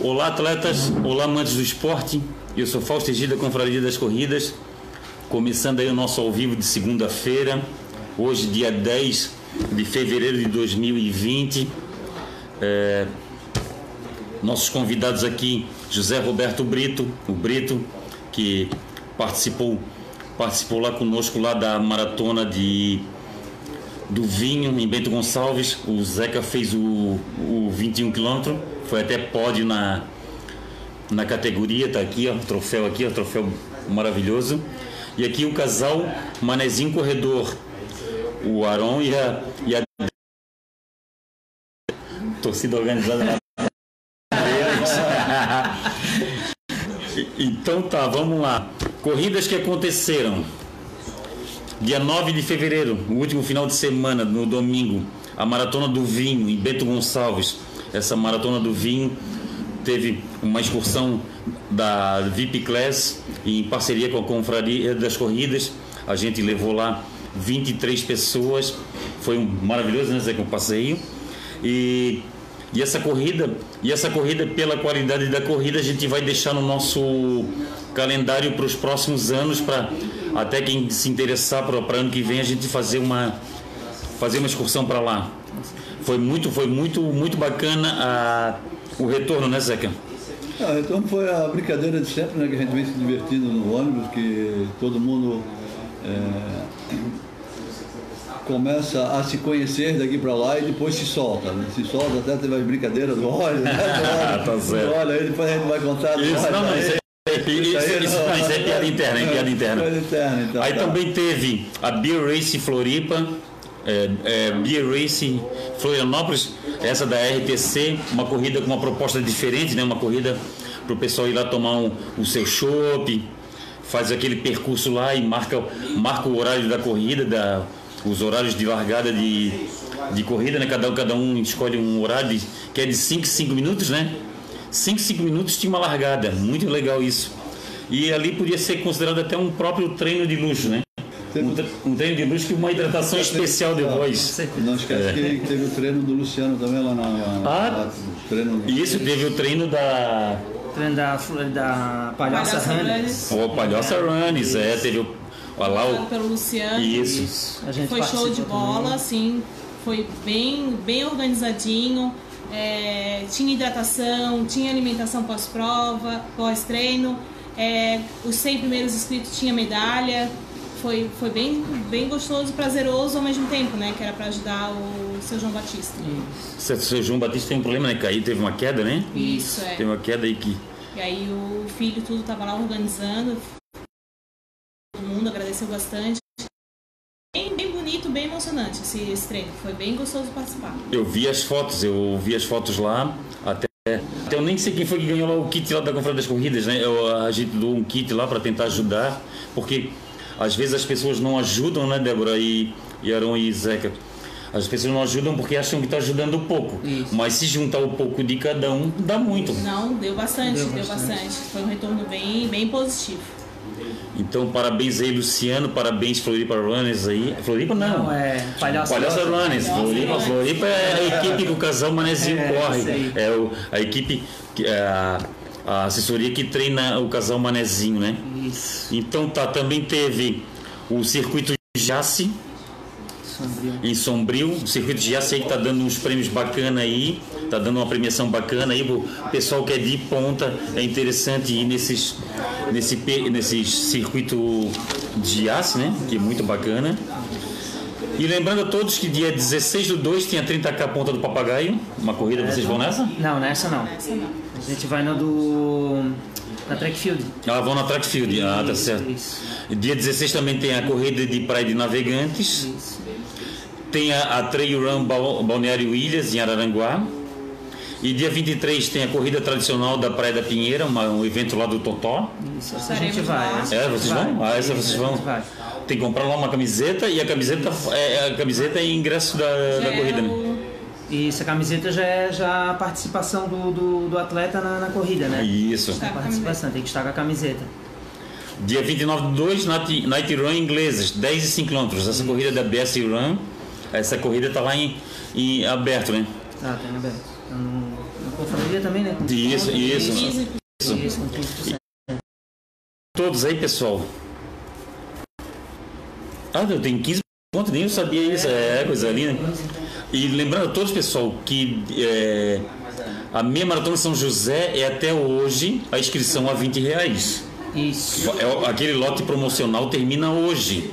Olá, atletas. Olá, amantes do esporte. Eu sou Fausto Egida, Confraria das Corridas. Começando aí o nosso ao vivo de segunda-feira. Hoje, dia 10 de fevereiro de 2020. É... Nossos convidados aqui, José Roberto Brito, o Brito, que participou, participou lá conosco lá da maratona de do vinho em Bento Gonçalves. O Zeca fez o, o 21 km, foi até pódio na, na categoria, tá aqui, ó, troféu aqui, ó, troféu maravilhoso. E aqui o casal Manezinho Corredor, o Aron e a, e a torcida organizada lá. então tá, vamos lá. Corridas que aconteceram. Dia 9 de fevereiro, o último final de semana, no domingo, a Maratona do Vinho, em Bento Gonçalves. Essa Maratona do Vinho teve uma excursão da VIP Class em parceria com a Confraria das Corridas. A gente levou lá 23 pessoas. Foi um maravilhoso, né, Zé, com passeio. E, e essa corrida, e essa corrida pela qualidade da corrida, a gente vai deixar no nosso calendário para os próximos anos para até quem se interessar para ano que vem a gente fazer uma fazer uma excursão para lá. Foi muito foi muito muito bacana a, o retorno, né, Zeca? Ah, o retorno foi a brincadeira de sempre, né, que a gente vem se divertindo no ônibus, que todo mundo é, começa a se conhecer daqui para lá e depois se solta. Né? Se solta, até teve as brincadeiras do óleo, né? tá certo. Olha, aí depois a gente vai contar. Isso, não, não, isso é isso, isso, isso, não, isso é piada interna, é piada interna. interna então, Aí tá. também teve a Beer Race Floripa, é, é, Beer Race Florianópolis, essa da RTC, uma corrida com uma proposta diferente, né? uma corrida para o pessoal ir lá tomar um, o seu chopp, faz aquele percurso lá e marca, marca o horário da corrida, da, os horários de largada de, de corrida, né? cada, cada um escolhe um horário de, que é de 5 5 minutos, né? 5, 5 minutos tinha uma largada, muito legal isso. E ali podia ser considerado até um próprio treino de luxo, né? Um, tre- um treino de luxo com uma hidratação especial depois. Não esquece que teve o treino do Luciano também lá na. na Ah, lá, o treino E isso teve o treino da Treino da, da Palhaça Palhaça Runners. o Palhoça Runners, é, teve o, olha lá o, pelo Luciano. isso. A gente Foi show de bola, também. assim, foi bem, bem organizadinho. é, tinha hidratação, tinha alimentação pós-prova, pós-treino. é, os 100 primeiros inscritos tinha medalha. Foi, foi bem, bem gostoso e prazeroso ao mesmo tempo, né? Que era para ajudar o seu João Batista. O seu João Batista tem um problema, né? Caiu, teve uma queda, né? Isso, é. Teve uma queda aí que. E aí o filho tudo tava lá organizando. Todo mundo agradeceu bastante. Bem, bem bonito, bem emocionante esse, esse treino. Foi bem gostoso participar. Eu vi as fotos, eu vi as fotos lá, até. até eu nem sei quem foi que ganhou lá o kit lá da Confraria das Corridas, né? Eu, a gente doou um kit lá para tentar ajudar, porque às vezes as pessoas não ajudam, né, Débora e, e Arão e Zeca? As pessoas não ajudam porque acham que está ajudando pouco. Isso. Mas se juntar o pouco de cada um, dá muito. Não, deu bastante, Deu deu, bastante. bastante. Foi um retorno bem, bem positivo. Então, parabéns aí, Luciano, parabéns, Floripa Runners aí. Floripa não. Não, é Palhaça Palhaça Runners, Floripa, Floripa é a equipe que o casal Manezinho É, corre. É o, a equipe, é a, a assessoria que treina o casal Manezinho, né? Isso. Então tá, também teve o circuito Jace Sombrio. em Sombrio, o circuito Jace aí que tá dando uns prêmios bacana aí, tá dando uma premiação bacana aí, o pessoal que é de ponta, é interessante ir nesses, nesse, nesse circuito de Jace, né? Que é muito bacana. E lembrando a todos que dia 16 do 2 tem a 30k Ponta do Papagaio, uma corrida, vocês vão nessa? Não, nessa não. Essa não. A gente vai na do. Na track field. Ah, vão na track field, ah, tá certo. Isso. Dia 16 também tem a corrida de praia de navegantes. Isso. Tem a, a Trail Run Bal- Balneário Ilhas, em Araranguá. E dia 23 tem a corrida tradicional da Praia da Pinheira, uma- um evento lá do Totó. Isso. Essa a gente vai. É, a gente vocês vai. vão? Ah, essa vocês vão? Vai. Tem que comprar lá uma camiseta e a camiseta é, a camiseta é ingresso da, da é corrida, né? o- E essa camiseta já é já a participação do, do, do atleta na, na corrida, né? Isso. A participação, tem que estar com a camiseta. Dia 29 de 2, Night, Night Run ingleses, 10 e 5 km. Essa corrida da BS Run, essa corrida tá lá em, em aberto, né? Ah, tem aberto. Então, Na confraria também, né? Com Isso, isso. 15 Isso. Isso, com 15%. Todos aí, pessoal. Ah, eu tenho 15 pontos, nem eu sabia isso. É coisa linda. E lembrando a todos, pessoal, que é, a meia maratona São José é até hoje a inscrição a 20 reais. Isso. É aquele lote promocional termina hoje.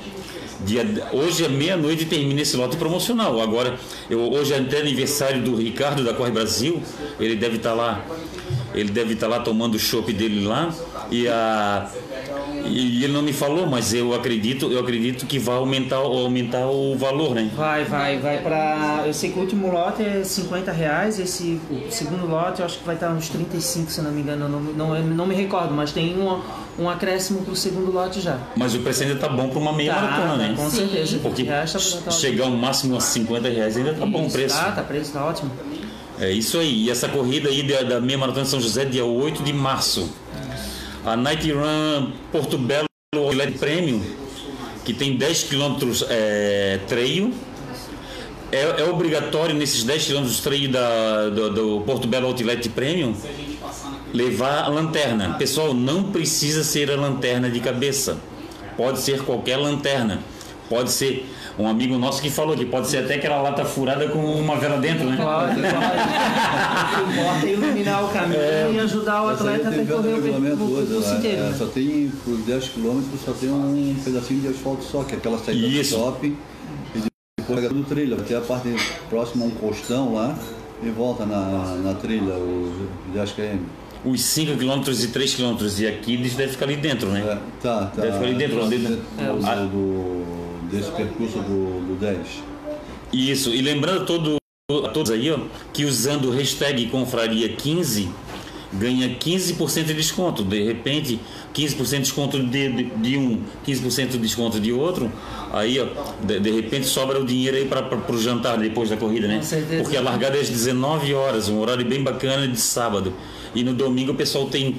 Dia, hoje é meia-noite termina esse lote promocional. Agora, eu, hoje é até aniversário do Ricardo da Corre Brasil. Ele deve estar lá. Ele deve estar lá tomando o chopp dele lá. E, a, e ele não me falou, mas eu acredito, eu acredito que vai aumentar, aumentar o valor, né? Vai, vai, vai pra. Eu sei que o último lote é 50 reais, esse o segundo lote eu acho que vai estar uns 35, se não me engano, eu não, não, eu não me recordo, mas tem um, um acréscimo pro segundo lote já. Mas o preço ainda tá bom para uma meia Tá, maratona, né? Com certeza. Porque tá- tá chegar ao máximo a 50 reais ainda tá bom o Isso, preço. Tá, tá preço, tá ótimo. É isso aí. E essa corrida aí da, da meia maratona de São José, dia 8 de março. A Night Run Porto Belo Outlet Premium, que tem 10 quilômetros é, treio. É, é obrigatório nesses 10 quilômetros de treio da, do, do Porto Belo Outlet Premium levar a lanterna. Pessoal, não precisa ser a lanterna de cabeça. Pode ser qualquer lanterna. Pode ser um amigo nosso que falou que pode ser até aquela lata furada com uma vela dentro, né? Pode, pode. Importa é iluminar o caminho e ajudar o atleta a percorrer o regulamento percurso inteiro. né? só tem por 10 km só tem um pedacinho de asfalto só, que é aquela saída Isso. do shopping e depois pega do trilho, até a parte próxima a um costão lá e volta na, na trilha, os 10 km. os 5 km e 3 km e aqui eles devem ficar ali dentro, né? É, tá, tá. Deve ficar ali dentro, ali dentro Ah. do- desse percurso do, do 10. Isso, e lembrando a, todo, a todos aí, ó, que usando o hashtag confraria15 ganha 15% de desconto. De repente, 15% de desconto de, de, de um, 15% de desconto de outro. Aí, ó, de, de repente sobra o dinheiro aí para o jantar depois da corrida, né? Com certeza. Porque a largada é às 19 horas, um horário bem bacana de sábado. E no domingo o pessoal tem,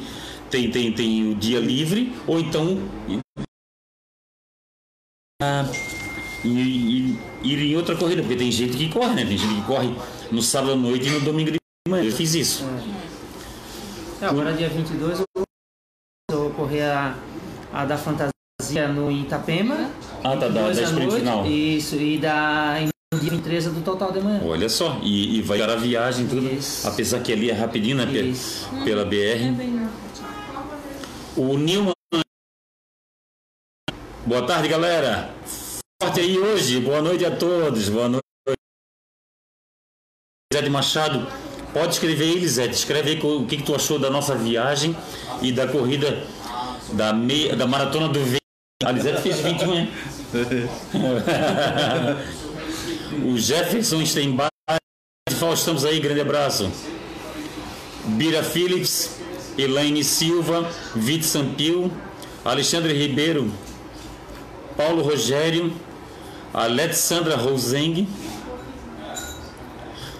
tem, tem, tem o dia livre, ou então e, e- ir em outra corrida, porque tem gente que corre, né? Tem gente que corre no sábado à noite e no domingo de manhã. Eu fiz isso. É, agora dia 22 eu vou correr a, a da fantasia no Itapema. Ah, tá, da, 22 da sprint noite, final. Isso, e da e no dia 23 do total de manhã. Olha só, e, e vai dar a viagem tudo. Isso. Apesar que ali é rapidinho, né? Isso. Pela É BR. bem O Nilman. Boa tarde, galera. Forte aí hoje. Boa noite a todos. Boa noite. Elisete Machado. Pode escrever Elisete. Escreve aí o que, que tu achou da nossa viagem e da corrida da, meia, da maratona do V. A Elisete fez 21, hein? o Jefferson Steinbach. Estamos aí, grande abraço. Bira Phillips, Elaine Silva, Vite Sampio, Alexandre Ribeiro, Paulo Rogério, Alexandra Roseng,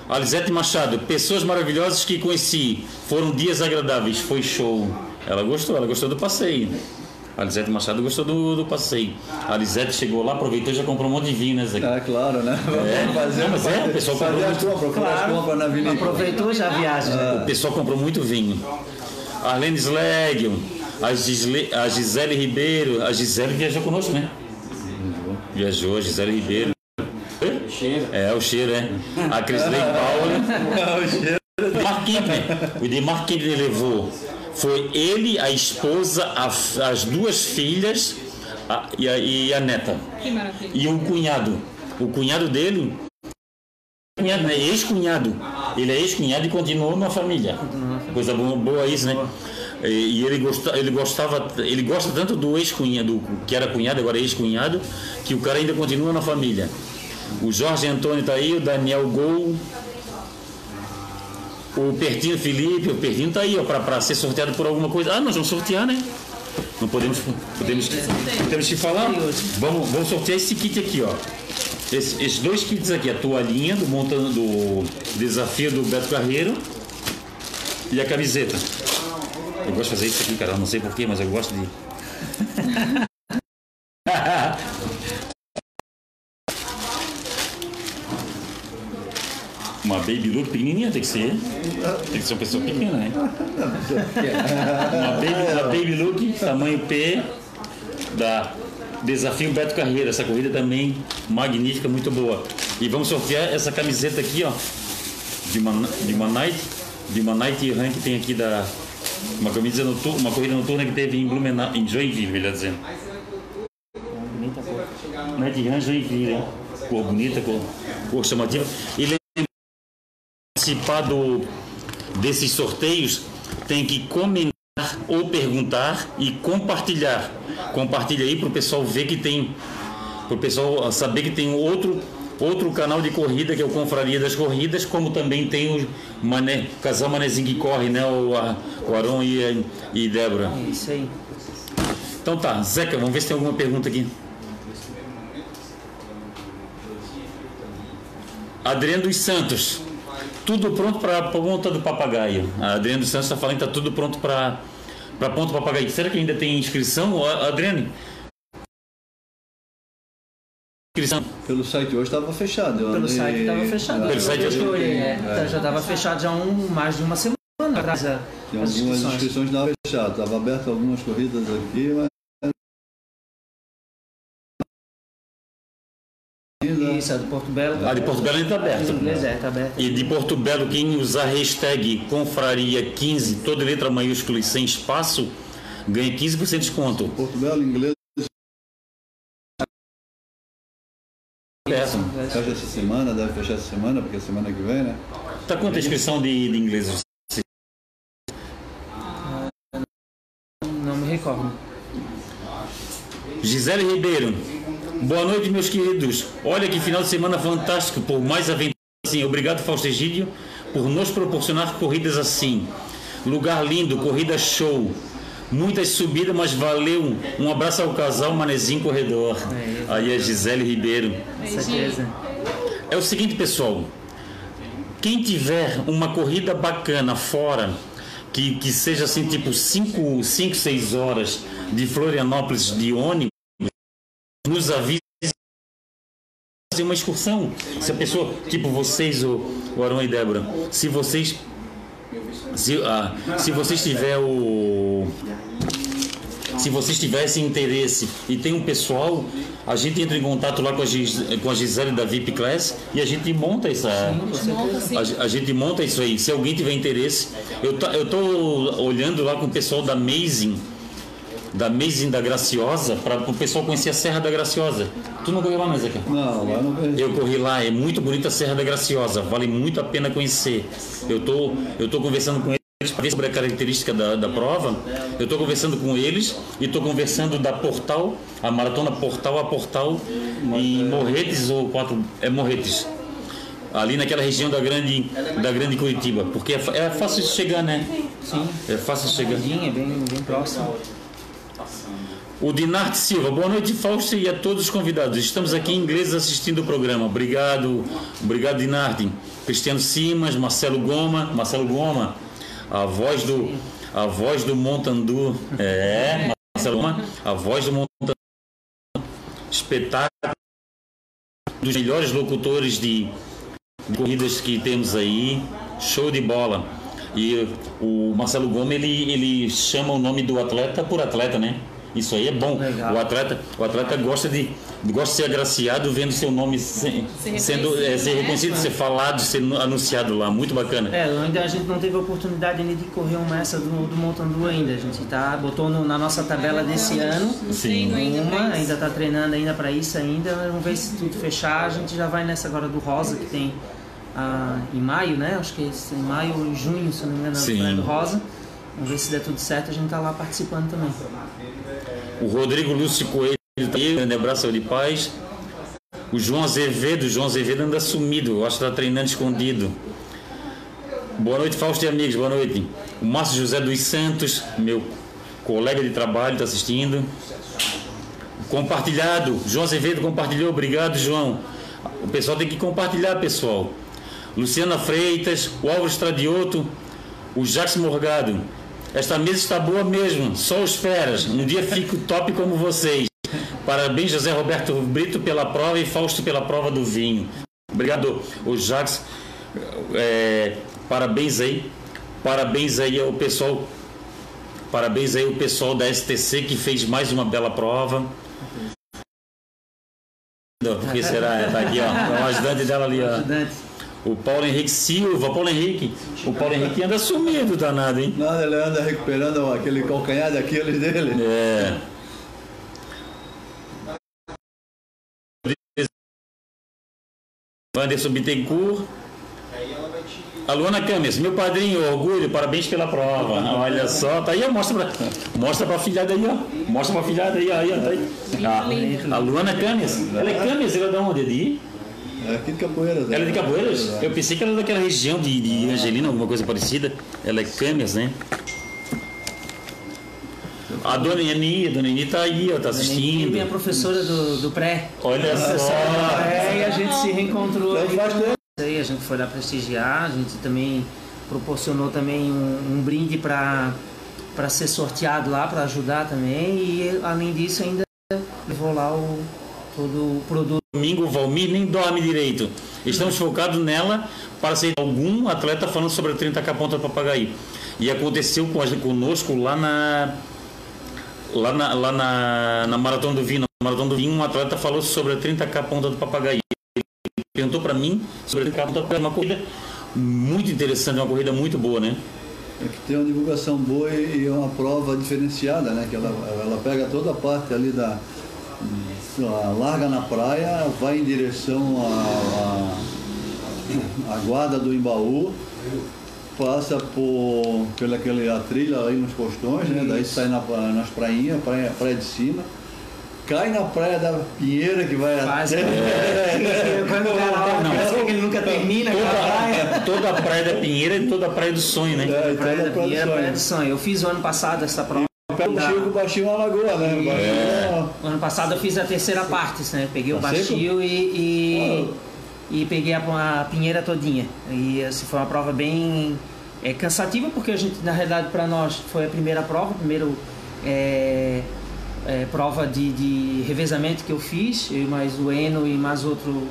Alisete Machado, pessoas maravilhosas que conheci, foram dias agradáveis, foi show. Ela gostou, ela gostou do passeio. A Alisete Machado gostou do, do passeio. A Alisete chegou lá, aproveitou e já comprou um monte de vinho, né, Zé? É, claro, né? É, fazer, não, mas é, o pessoal fazer comprou as compras, Claro. compras na vinícola. Aproveitou já a viagem. né? O pessoal comprou muito vinho. Arlene Slegel, a, Gisle, a Gisele Ribeiro. A Gisele viajou conosco, né? Viajou, Gisele Ribeiro. Cheiro. É, o cheiro, é. A Crisley Paula. O Mark Kintner. O de Mark Kintner levou. Foi ele, a esposa, a- as duas filhas a- e, a, e a neta. Que maravilha. E um cunhado. O cunhado dele. Cunhado, né? Ex-cunhado. Ele é ex-cunhado e continuou na família. Coisa boa, boa isso, né? E, ele, ele gostava, ele gosta tanto do ex-cunhado, que era cunhado, agora é ex-cunhado, que o cara ainda continua na família. O Jorge Antônio tá aí, o Daniel Gol, o Pertino Felipe, o Pertino tá aí, ó, para ser sorteado por alguma coisa. Ah, nós vamos sortear, né? Não podemos, podemos, podemos te falar? Vamos, vamos sortear esse kit aqui, ó. Esse- esses dois kits aqui, a toalhinha do montando do desafio do Beto Carreiro e a camiseta. Eu gosto de fazer isso aqui, cara. Eu não sei porquê, mas eu gosto de. Uma Baby Look pequenininha tem que ser. Tem que ser uma pessoa pequena, né? Uma Baby, uma baby Look, tamanho P, da Desafio Beto Carreira. Essa corrida também magnífica, muito boa. E vamos sortear essa camiseta aqui, ó. De uma, de uma de uma night run que tem aqui da. Uma camisa noturna, uma corrida noturna que teve em Blumenau, em Joinville, melhor dizendo. Bonita cor. Night Run Joinville, hein? Cor bonita, cor, cor chamativa. E lembra- participar desses sorteios tem que comentar ou perguntar e compartilhar. Compartilha aí para o pessoal ver que tem, para o pessoal saber que tem outro outro canal de corrida que é o Confraria das Corridas, como também tem o Mané, casal Manezinho que corre, né? O, a- o Aron e, e Débora. É isso aí. Então tá, Zeca, vamos ver se tem alguma pergunta aqui. Adriano dos Santos. Tudo pronto para a ponta do papagaio. A Adriano dos Santos está falando que está tudo pronto para a ponta do papagaio. Será que ainda tem inscrição, Adriano? Inscrição. Pelo site hoje estava fechado. Pelo andei- site estava fechado. Pelo site Hoje é. Tá, Já estava fechado já há um, mais de uma semana atrás a- as algumas inscrições. inscrições estavam fechadas. Estava aberto algumas corridas aqui, mas. Isso, a do Porto Belo. A de Porto Belo ainda está aberta. inglês é, tá aberta. E de Porto Belo, quem usar hashtag confraria15, toda letra maiúscula e sem espaço, ganha 15% de desconto. Porto Belo, inglês, Peço. fecha essa semana, deve fechar essa semana, porque é semana que vem, né? Tá quanto a inscrição de, de inglês? Não me recordo. Gisele Ribeiro. Boa noite, meus queridos. Olha que final de semana fantástico, por mais aventura assim. Obrigado, Fausto Egídio, por nos proporcionar corridas assim. Lugar lindo, corrida show. Muitas subidas, mas valeu. Um abraço ao casal Manezinho Corredor. É, Aí a Gisele Ribeiro. Certeza. É o seguinte, pessoal. Quem tiver uma corrida bacana fora, que, que seja assim, tipo 5, 5, 6 horas de Florianópolis de ônibus, nos avise fazer uma excursão. Se a pessoa, tipo vocês, o Arão e Débora, se vocês. Se, ah, se vocês tiver o. Se vocês tivessem interesse e tem um pessoal, a gente entra em contato lá com a, Gis, com a Gisele da VIP Class e a gente monta assim. A, a gente monta isso aí. Se alguém tiver interesse, eu tô, eu tô olhando lá com o pessoal da Amazing, da Amazing da Graciosa, para o pessoal conhecer a Serra da Graciosa. Tu não correu lá, né, Zeca? Não, lá não vejo. Eu corri lá, é muito bonita a Serra da Graciosa, vale muito a pena conhecer. Eu tô, eu tô conversando com eles para ver sobre a característica da, da prova. Eu estou conversando com eles e estou conversando da Portal, a maratona Portal a Portal em Morretes ou quatro é Morretes. Ali naquela região da grande da grande Curitiba, porque é, é fácil de chegar, né? Sim. É fácil de chegar. É bem, bem próximo. O Dinarte Silva, boa noite Fausto e a todos os convidados. Estamos aqui em inglês assistindo o programa. Obrigado, obrigado Dinarte. Cristiano Simas, Marcelo Goma, Marcelo Goma, a voz do a voz do Montandu. É, Marcelo Goma, a voz do Montandu. Espetáculo dos melhores locutores de, de corridas que temos aí. Show de bola. E o Marcelo Gomes ele, ele chama o nome do atleta por atleta, né? Isso aí é bom. Legal. O atleta, o atleta gosta de gosta de ser agraciado vendo seu nome se- Ser sendo é, ser reconhecido, né? reconhecido, ser falado, ser anunciado lá. Muito bacana. É, ainda a gente não teve a oportunidade ainda de correr uma essa do, do Montandu ainda. A gente tá, botou no- na nossa tabela desse ano. No Sim. Uma, ainda tá treinando ainda para isso ainda. Vamos ver se tudo fechar. A gente já vai nessa agora do Rosa, que tem ah, em maio, né? Acho que é em maio ou em junho, se não me engano, do Rosa. Vamos ver se der tudo certo, a gente tá lá participando também. O Rodrigo Lúcio Coelho tá aí, grande abraço de paz. O João Azevedo, o João Azevedo anda sumido, eu acho que está treinando escondido. Boa noite, Fausto e amigos, boa noite. O Márcio José dos Santos, meu colega de trabalho, está assistindo. Compartilhado, João Azevedo compartilhou, obrigado, João. O pessoal tem que compartilhar, pessoal. Luciana Freitas, o Álvaro Estradioto, o Jacques Morgado. Esta mesa está boa mesmo, só os feras. Um dia fico top como vocês. Parabéns, José Roberto Brito, pela prova e Fausto pela prova do vinho. Obrigado, o Jacques. É, parabéns aí. Parabéns aí ao pessoal. Parabéns aí ao pessoal da STC que fez mais uma bela prova. O que será? Tá aqui, ó. O ajudante dela ali, ó. O Paulo Henrique Silva, Paulo Henrique. O Paulo Henrique anda sumido, danado, hein? Nada, ele anda recuperando aquele calcanhar de Aquiles dele. É. Wanderson Bittencourt. A Luana Camis, meu padrinho, orgulho, parabéns pela prova. Olha só, tá aí, mostra pra, mostra pra filhada aí, ó. Mostra pra filhada aí, ó, aí, ó, tá aí. Ah, a Luana Camis, ela é Camis, ela é da onde? De? É aqui de Capoeiras. Ela é de Capoeiras? Eu pensei que ela era daquela região de, de Angelina, alguma coisa parecida. Ela é Camis, né? A dona Eni, a dona Eni tá aí, ó, tá assistindo. Minha professora do, do pré. Olha só. É, e a gente se reencontrou. Então. Aí a gente foi lá prestigiar, a gente também proporcionou também um, um brinde para para ser sorteado lá, para ajudar também. E além disso ainda levou lá o todo o produto. Domingo Valmir nem dorme direito. Estamos focados nela para ser algum atleta falando sobre a 30k ponta do papagaio. E aconteceu com a conosco lá na lá na, lá na, na Maratona do Vinho. Na Maratona do Vinho, um atleta falou sobre a 30k ponta do papagaio. Ele perguntou para mim sobre a 30k ponta do papagaio. Uma corrida muito interessante, uma corrida muito boa, né? É que tem uma divulgação boa e é uma prova diferenciada, né? Que ela, ela pega toda a parte ali da. Larga na praia, vai em direção à, à, à guarda do Embaú, passa por pela aquele, a trilha aí nos costões, né? Daí sai na, nas prainhas, praia, praia de cima. Cai na praia da Pinheira que vai Faz, até. Quando o cara Não. parece que ele nunca termina aquela praia. Toda, toda a praia da Pinheira e toda a praia do sonho, né? É, Praia é da pra Pinheira. Praia do Sonho. Eu fiz o ano passado essa prova. Pega o Chico Baixinho na lagoa, né? Baixinho, O ano passado eu fiz a terceira parte, né? Peguei o Tá Baixio e, e, e peguei a, a Pinheira todinha. E assim, foi uma prova bem é, cansativa, porque a gente, na realidade, para nós foi a primeira prova, primeiro é, é, prova de, de revezamento que eu fiz, eu e mais o Eno e mais outro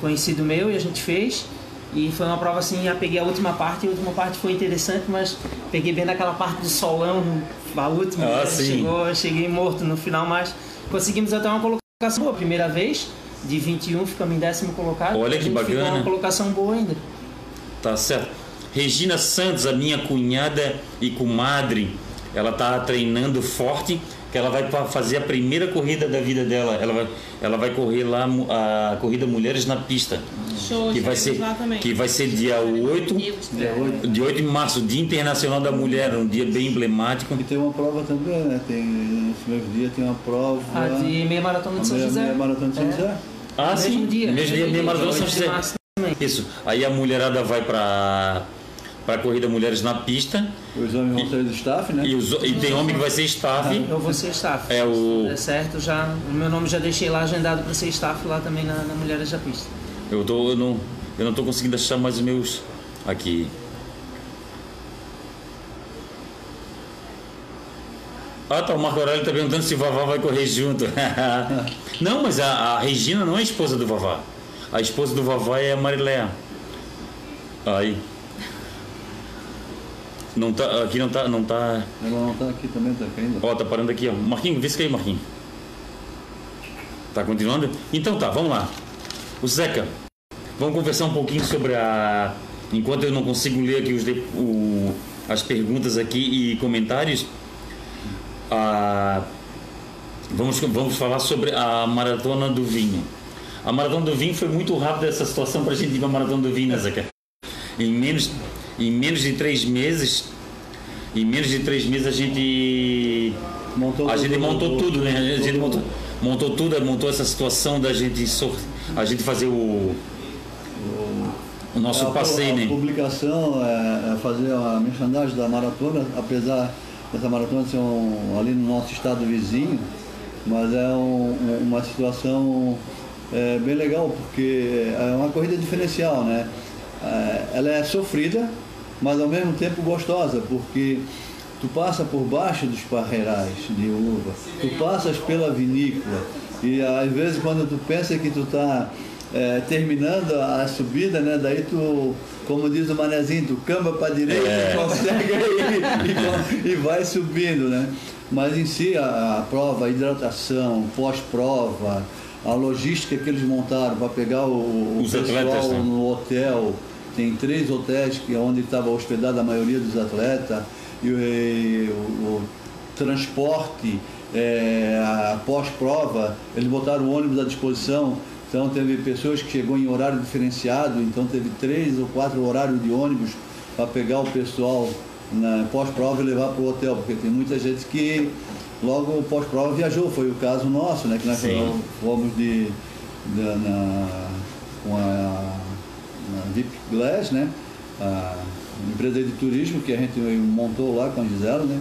conhecido meu, e a gente fez. E foi uma prova assim, eu peguei a última parte, e a última parte foi interessante, mas peguei bem naquela parte do solão, a última, Ah, chegou, cheguei morto no final, mas conseguimos até uma colocação boa. Primeira vez, de 21, ficamos em décimo colocado. Olha que gente ficou bacana. uma colocação boa ainda. Tá certo. Regina Santos, a minha cunhada e comadre, ela tá treinando forte, que ela vai fazer a primeira corrida da vida dela. Ela vai, ela vai correr lá a corrida Mulheres na Pista, Show, que vai ser lá também. que vai ser dia 8, de 8 de março, Dia Internacional da Mulher, um dia bem emblemático. E tem uma prova também, né? Tem, nesse mesmo dia tem uma prova. A de meia maratona de São José. meia maratona de São É. José. Ah, Mesmo sim. dia. Mesmo dia, meia maratona São 8 de José. março também. Isso. Aí a mulherada vai para para a corrida Mulheres na Pista Os homens vão sair do staff, né? e, os- e tem homem que vai ser staff. Eu vou ser staff. É o- Se der certo, já, o meu nome já deixei lá agendado para ser staff lá também na, na Mulheres da Pista. Eu, tô, eu, não, eu não tô conseguindo achar mais os meus aqui. Ah, tá. O Marco Aurélio tá perguntando se o Vavá vai correr junto. não, mas a, a Regina não é a esposa do Vavá. A esposa do Vavá é a Mariléa. Aí. Não tá, aqui não tá, não tá. Ela não tá aqui também, tá caindo. Ó, tá parando aqui, ó. Marquinhos, vê se caiu, Marquinhos. Tá continuando? Então tá, vamos lá. O Zeca, vamos conversar um pouquinho sobre a. Enquanto eu não consigo ler aqui os de- o- as perguntas aqui e comentários, a- vamos, vamos falar sobre a maratona do vinho. A maratona do vinho foi muito rápida essa situação para a gente ir para a maratona do vinho, né, Zeca? Em menos, em menos de três meses, em menos de três meses a gente Montou a gente tudo, montou montou tudo, né? A tudo. gente montou, montou tudo, montou essa situação da gente a gente fazer o, o nosso a, passeio, a né? publicação, é, é fazer a merchandising da maratona, apesar dessa maratona ser um, ali no nosso estado vizinho, mas é um- uma situação é, bem legal, porque é uma corrida diferencial, né? É, ela é sofrida, mas ao mesmo tempo gostosa, porque tu passa por baixo dos parreirais de uva, tu passas pela vinícola e às vezes quando tu pensa que tu tá é, terminando a subida, né? Daí tu, como diz o manezinho, tu camba para direita É. e consegue ir, e, e vai subindo, né? Mas em si a, a prova, a hidratação, pós-prova, a logística que eles montaram para pegar o, o pessoal atletas, né? no hotel, tem três hotéis que é onde estava hospedada a maioria dos atletas e, o- e o, o transporte é, a pós-prova eles botaram o ônibus à disposição então teve pessoas que chegou em horário diferenciado então teve três ou quatro horários de ônibus para pegar o pessoal na pós-prova e levar para o hotel porque tem muita gente que logo pós-prova viajou foi o caso nosso né que nós Sim. fomos de, da- na, com a na Deep Glass, né? A empresa de turismo que a gente montou lá com a Gisela, né?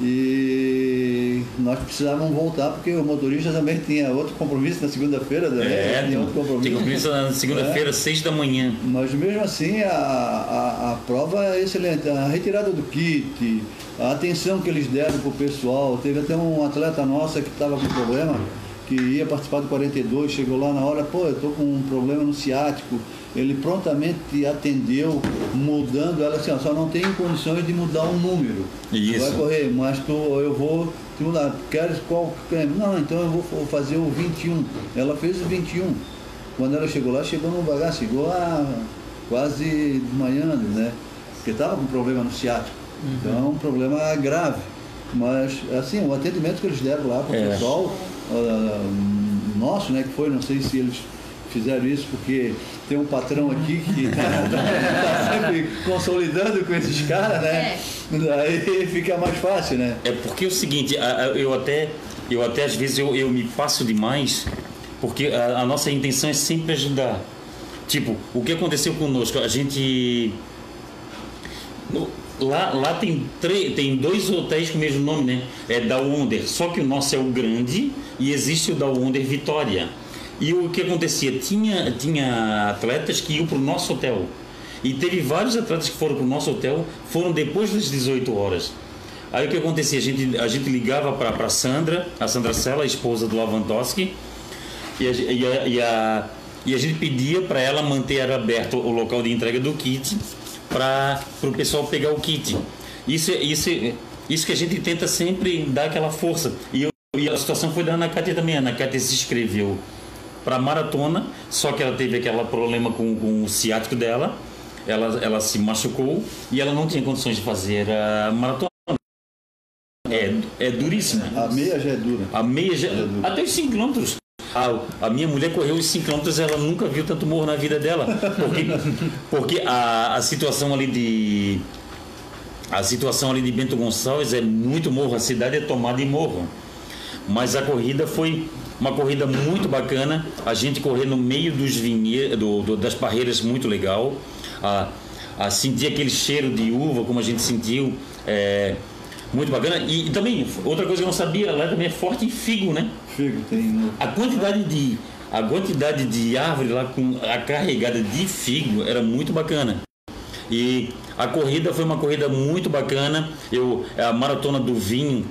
E nós precisávamos voltar porque o motorista também tinha outro compromisso na segunda-feira, né? É, tinha outro tem compromisso na segunda-feira, seis da manhã. mas mesmo assim a, a, a prova é excelente. A retirada do kit, a atenção que eles deram para o pessoal. Teve até um atleta nossa que estava com problema, que ia participar do 42, chegou lá na hora, pô, eu estou com um problema no ciático. Ele prontamente atendeu, mudando ela assim, ó, só não tem condições de mudar um número. Isso. Vai correr, mas tu, eu vou te mudar. Queres qual? Não, então eu vou fazer o 21. Ela fez o 21. Quando ela chegou lá, chegou no bagaço, chegou lá quase desmanhando, né? Porque estava com problema no ciático. Então é um problema grave. Mas, assim, o atendimento que eles deram lá para o É. pessoal, ah, nosso, né, que foi, não sei se eles fizeram isso porque tem um patrão aqui que está sempre consolidando com esses caras, né? Daí fica mais fácil, né? É porque é o seguinte, eu até, eu até às vezes eu, eu me passo demais, porque a, a nossa intenção é sempre ajudar. Tipo, o que aconteceu conosco? A gente. Lá, lá tem, tem dois hotéis com o mesmo nome, né? É da Wonder. Só que o nosso é o grande e existe o da Wonder Vitória. E o que acontecia? Tinha, tinha atletas que iam para o nosso hotel. E teve vários atletas que foram para o nosso hotel, foram depois das 18 horas. Aí o que acontecia? A gente, a gente ligava para a Sandra, a Sandra Sela, a esposa do Lavandowski, e a, e a, e a, e a gente pedia para ela manter aberto o local de entrega do kit para o pessoal pegar o kit. Isso, é- isso, é- isso que a gente tenta sempre dar aquela força. E, eu- e a situação foi da Ana Cátia também. A Ana Cátia se inscreveu para maratona, só que ela teve aquele problema com, com o ciático dela. Ela, ela se machucou e ela não tinha condições de fazer a maratona. É, é duríssima. A meia já é dura. A meia já, até os 5 quilômetros. A, a minha mulher correu os 5 quilômetros ela nunca viu tanto morro na vida dela. Porque, porque a, a situação ali de. A situação ali de Bento Gonçalves é muito morro, a cidade é tomada em morro. Mas a corrida foi uma corrida muito bacana. A gente correr no meio dos vinhe, do, do- das barreiras muito legal. A, a sentir aquele cheiro de uva como a gente sentiu. É, muito bacana. E, e também, outra coisa que eu não sabia, lá também é forte em figo, né? Figo, tem no- A quantidade de a quantidade de árvore lá com a carregada de figo era muito bacana. E a corrida foi uma corrida muito bacana. Eu a maratona do vinho,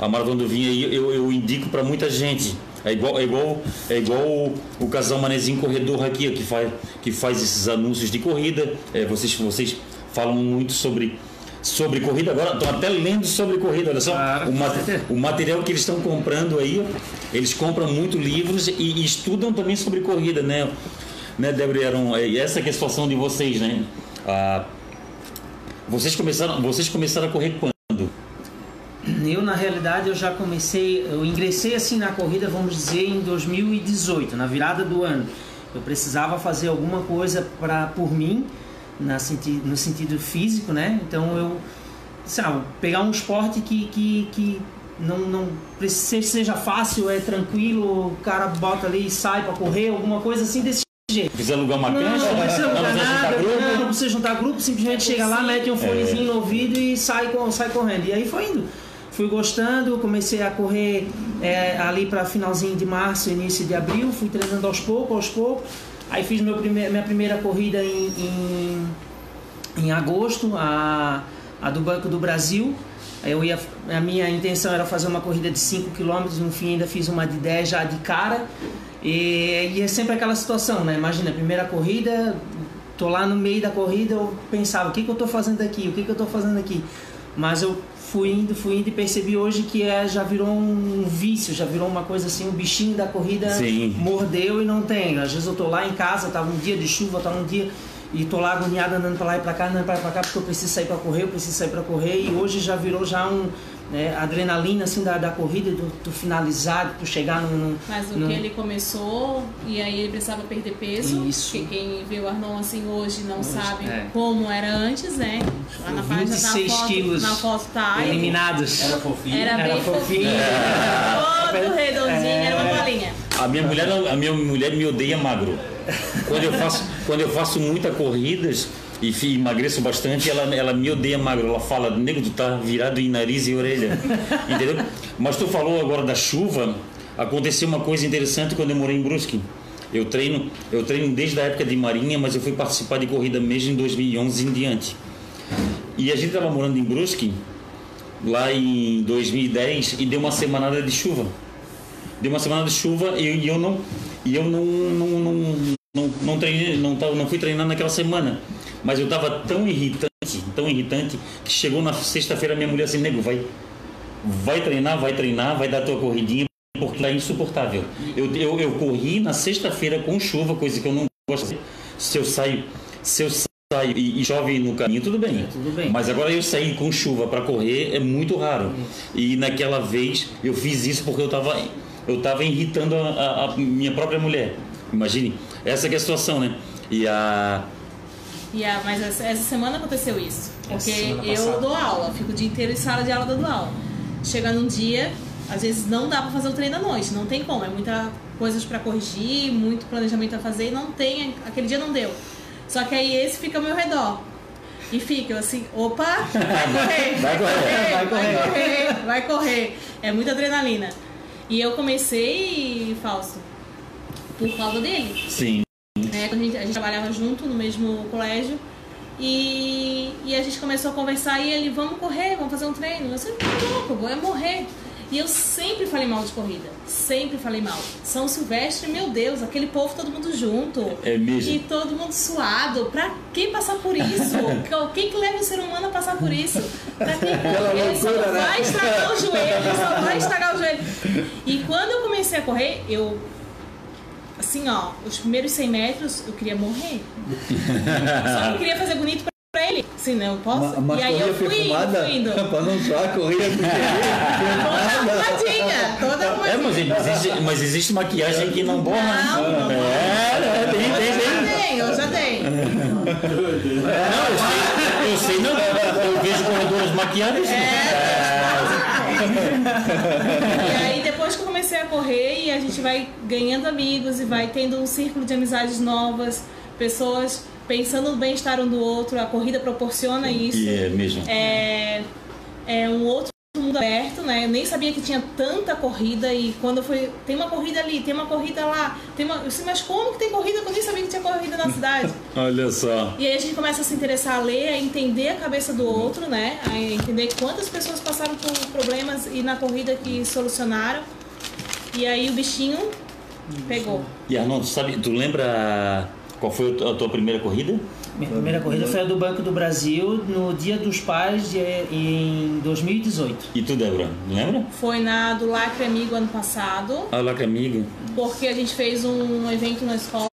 a maratona do vinho aí eu, eu indico para muita gente. É igual é igual é igual o, o casal Manezinho corredor aqui ó, que faz que faz esses anúncios de corrida. É, vocês vocês falam muito sobre sobre corrida agora estão até lendo sobre corrida olha só o, ma- o material que eles estão comprando aí, eles compram muito livros e, e estudam também sobre corrida, né? Né, Débora e Aaron? É, essa é a situação de vocês, né? Ah, vocês começaram, vocês começaram a correr quando? Eu, na realidade, eu já comecei, eu ingressei assim na corrida, vamos dizer, em 2018, na virada do ano. Eu precisava fazer alguma coisa para por mim, na senti no sentido físico, né? Então eu, sabe, pegar um esporte que, que, que não, não precisa, seja fácil, é tranquilo, o cara bota ali e sai para correr, alguma coisa assim desse jeito. Precisa alugar uma Não, cancha? não precisa mudar precisa juntar nada, grupo? não, não precisa juntar grupo, simplesmente chega lá, mete um fonezinho no ouvido e sai, sai correndo. E aí foi indo. Fui gostando, comecei a correr é, ali para finalzinho de março, início de abril, fui treinando aos poucos, aos poucos. Aí fiz meu primeir, minha primeira corrida em, em, em agosto, a, a do Banco do Brasil. Eu ia, a minha intenção era fazer uma corrida de 5 km, no fim ainda fiz uma de 10 já de cara. E, e é sempre aquela situação, né? Imagina, primeira corrida, tô lá no meio da corrida, eu pensava, o que, que eu tô fazendo aqui? O que, que eu tô fazendo aqui? Mas eu fui indo, fui indo e percebi hoje que é, já virou um vício, já virou uma coisa assim, um bichinho da corrida Sim. mordeu e não tem. Às vezes eu tô lá em casa, tava um dia de chuva, tava um dia e tô lá agoniada andando para lá e para cá, andando para e cá, porque eu preciso sair para correr, eu preciso sair para correr e hoje já virou já um né, adrenalina assim da, da corrida, do, do finalizar, do chegar no, Mas o no... que ele começou e aí ele precisava perder peso. Isso. Que quem vê o Arnon assim hoje não hoje, sabe é. como era antes, né? Lá na página na foto, quilos na foto tá eliminados. Era fofinho. Era, era bem fofinho. fofinho. Todo redondinho, é. era uma bolinha. A minha mulher, a minha mulher me odeia magro. Quando eu faço, quando eu faço muitas corridas e emagreço bastante, ela, ela me odeia magro. Ela fala, nego, tu tá virado em nariz e orelha. Entendeu? Mas tu falou agora da chuva. Aconteceu uma coisa interessante quando eu morei em Brusque. Eu treino, eu treino desde a época de Marinha, mas eu fui participar de corrida mesmo em 2011 em diante. E a gente estava morando em Brusque, lá em 2010, e deu uma semanada de chuva. Deu uma semana de chuva e eu, e eu não e eu não não, não, não, não, treinei, não, não fui treinar naquela semana. Mas eu estava tão irritante, tão irritante, que chegou na sexta-feira minha mulher assim, nego, vai, vai treinar, vai treinar, vai dar tua corridinha, porque é insuportável. Eu, eu, eu corri na sexta-feira com chuva, coisa que eu não gosto de Se eu saio, se eu saio e, e chove no caminho, tudo bem. É, tudo bem. Mas agora eu sair com chuva para correr é muito raro. E naquela vez eu fiz isso porque eu estava eu estava irritando a, a, a, minha própria mulher. Imagine, essa é a situação, né? E a Yeah, mas essa, essa semana aconteceu isso. Porque eu dou aula, fico o dia inteiro em sala de aula dando aula. Chega num dia, às vezes não dá para fazer o treino à noite, não tem como. É muita coisas para corrigir, muito planejamento a fazer e não tem, aquele dia não deu. Só que aí esse fica ao meu redor. E fica assim, opa, vai correr, vai correr, vai correr, vai correr, vai correr. É muita adrenalina. E eu comecei, Fausto, por causa dele. Sim. Né? A, gente, a gente trabalhava junto no mesmo colégio. E, e a gente começou a conversar e ele, vamos correr, vamos fazer um treino. Eu sempre louco, vou é morrer. E eu sempre falei mal de corrida. Sempre falei mal. São Silvestre, meu Deus, aquele povo todo mundo junto. É mesmo. E todo mundo suado. Pra quem passar por isso? quem que leva o ser humano a passar por isso? Pra quem? Ele só né? vai estragar o joelho, só vai estragar o joelho. E quando eu comecei a correr, eu assim, ó, os primeiros 100 metros eu queria morrer. Só que eu queria fazer bonito pra ele. Assim, não, eu posso. Uma, e aí eu fui, perfumada, fui indo. pra não suar, corria Toda arrumadinha, toda arrumadinha. É, mas existe, mas existe maquiagem que não borra. né? Não, não. É, é, tem, Eu tem, já tem. tenho, eu já tenho. Não, eu sei, eu sei não. Eu vejo corredoras maquiadas. E aí depois que eu comecei a correr e a gente vai ganhando amigos e vai tendo um círculo de amizades novas, pessoas pensando no bem-estar um do outro, a corrida proporciona isso. E é mesmo. É, é um outro mundo aberto, né? Eu nem sabia que tinha tanta corrida e quando fui, tem uma corrida ali, tem uma corrida lá, tem uma, eu disse, mas como que tem corrida? Eu nem sabia que tinha corrida na cidade. Olha só. E aí a gente começa a se interessar a ler, a entender a cabeça do outro, né? A entender quantas pessoas passaram por problemas e na corrida que solucionaram. E aí o bichinho pegou. E Arnaldo, sabe, tu lembra qual foi a tua primeira corrida? Minha primeira corrida foi a do Banco do Brasil no Dia dos Pais de, em 2018. E tu, Débora, lembra? Foi na do Lacre Amigo ano passado, Ah, Lacre Amigo. porque a gente fez um evento na escola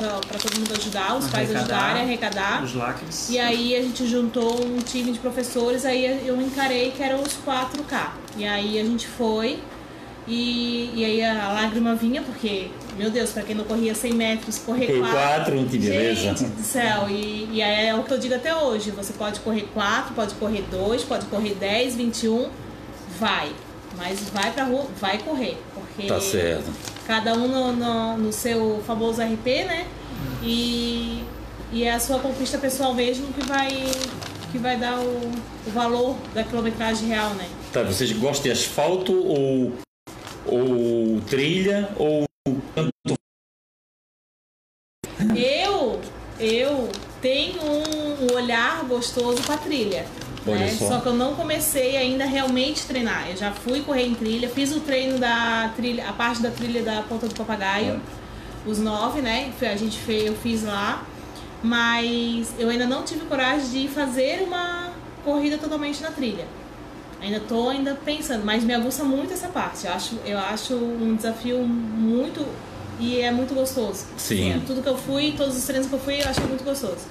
para todo mundo ajudar, os pais Arrecadar. ajudarem a arrecadar. Os lacres. E aí a gente juntou um time de professores, aí eu encarei que eram os 4K. E aí a gente foi e, e aí a lágrima vinha, porque, meu Deus, para quem não corria 100 metros, correr Foi 4. quatro, que beleza. Gente do céu, e, e é o que eu digo até hoje. Você pode correr 4, pode correr 2, pode correr 10, 21, vai. Mas vai pra rua, vai correr. Porque Tá certo. cada um no, no, no seu famoso RP, né? E, e é a sua conquista pessoal mesmo que vai, que vai dar o, o valor da quilometragem real, né? Tá, vocês gostam de asfalto ou, ou trilha ou tanto Eu, eu tenho um olhar gostoso pra trilha. Né? só. Só. que eu não comecei ainda realmente a treinar. Eu já fui correr em trilha, fiz o treino da trilha, a parte da trilha da Ponta do Papagaio, os nove, né? A gente fez, eu fiz lá, mas eu ainda não tive coragem de fazer uma corrida totalmente na trilha. Ainda tô ainda pensando, mas me aguça muito essa parte. Eu acho, eu acho um desafio muito e é muito gostoso. Sim. Assim, tudo que eu fui, todos os treinos que eu fui, eu achei muito gostoso.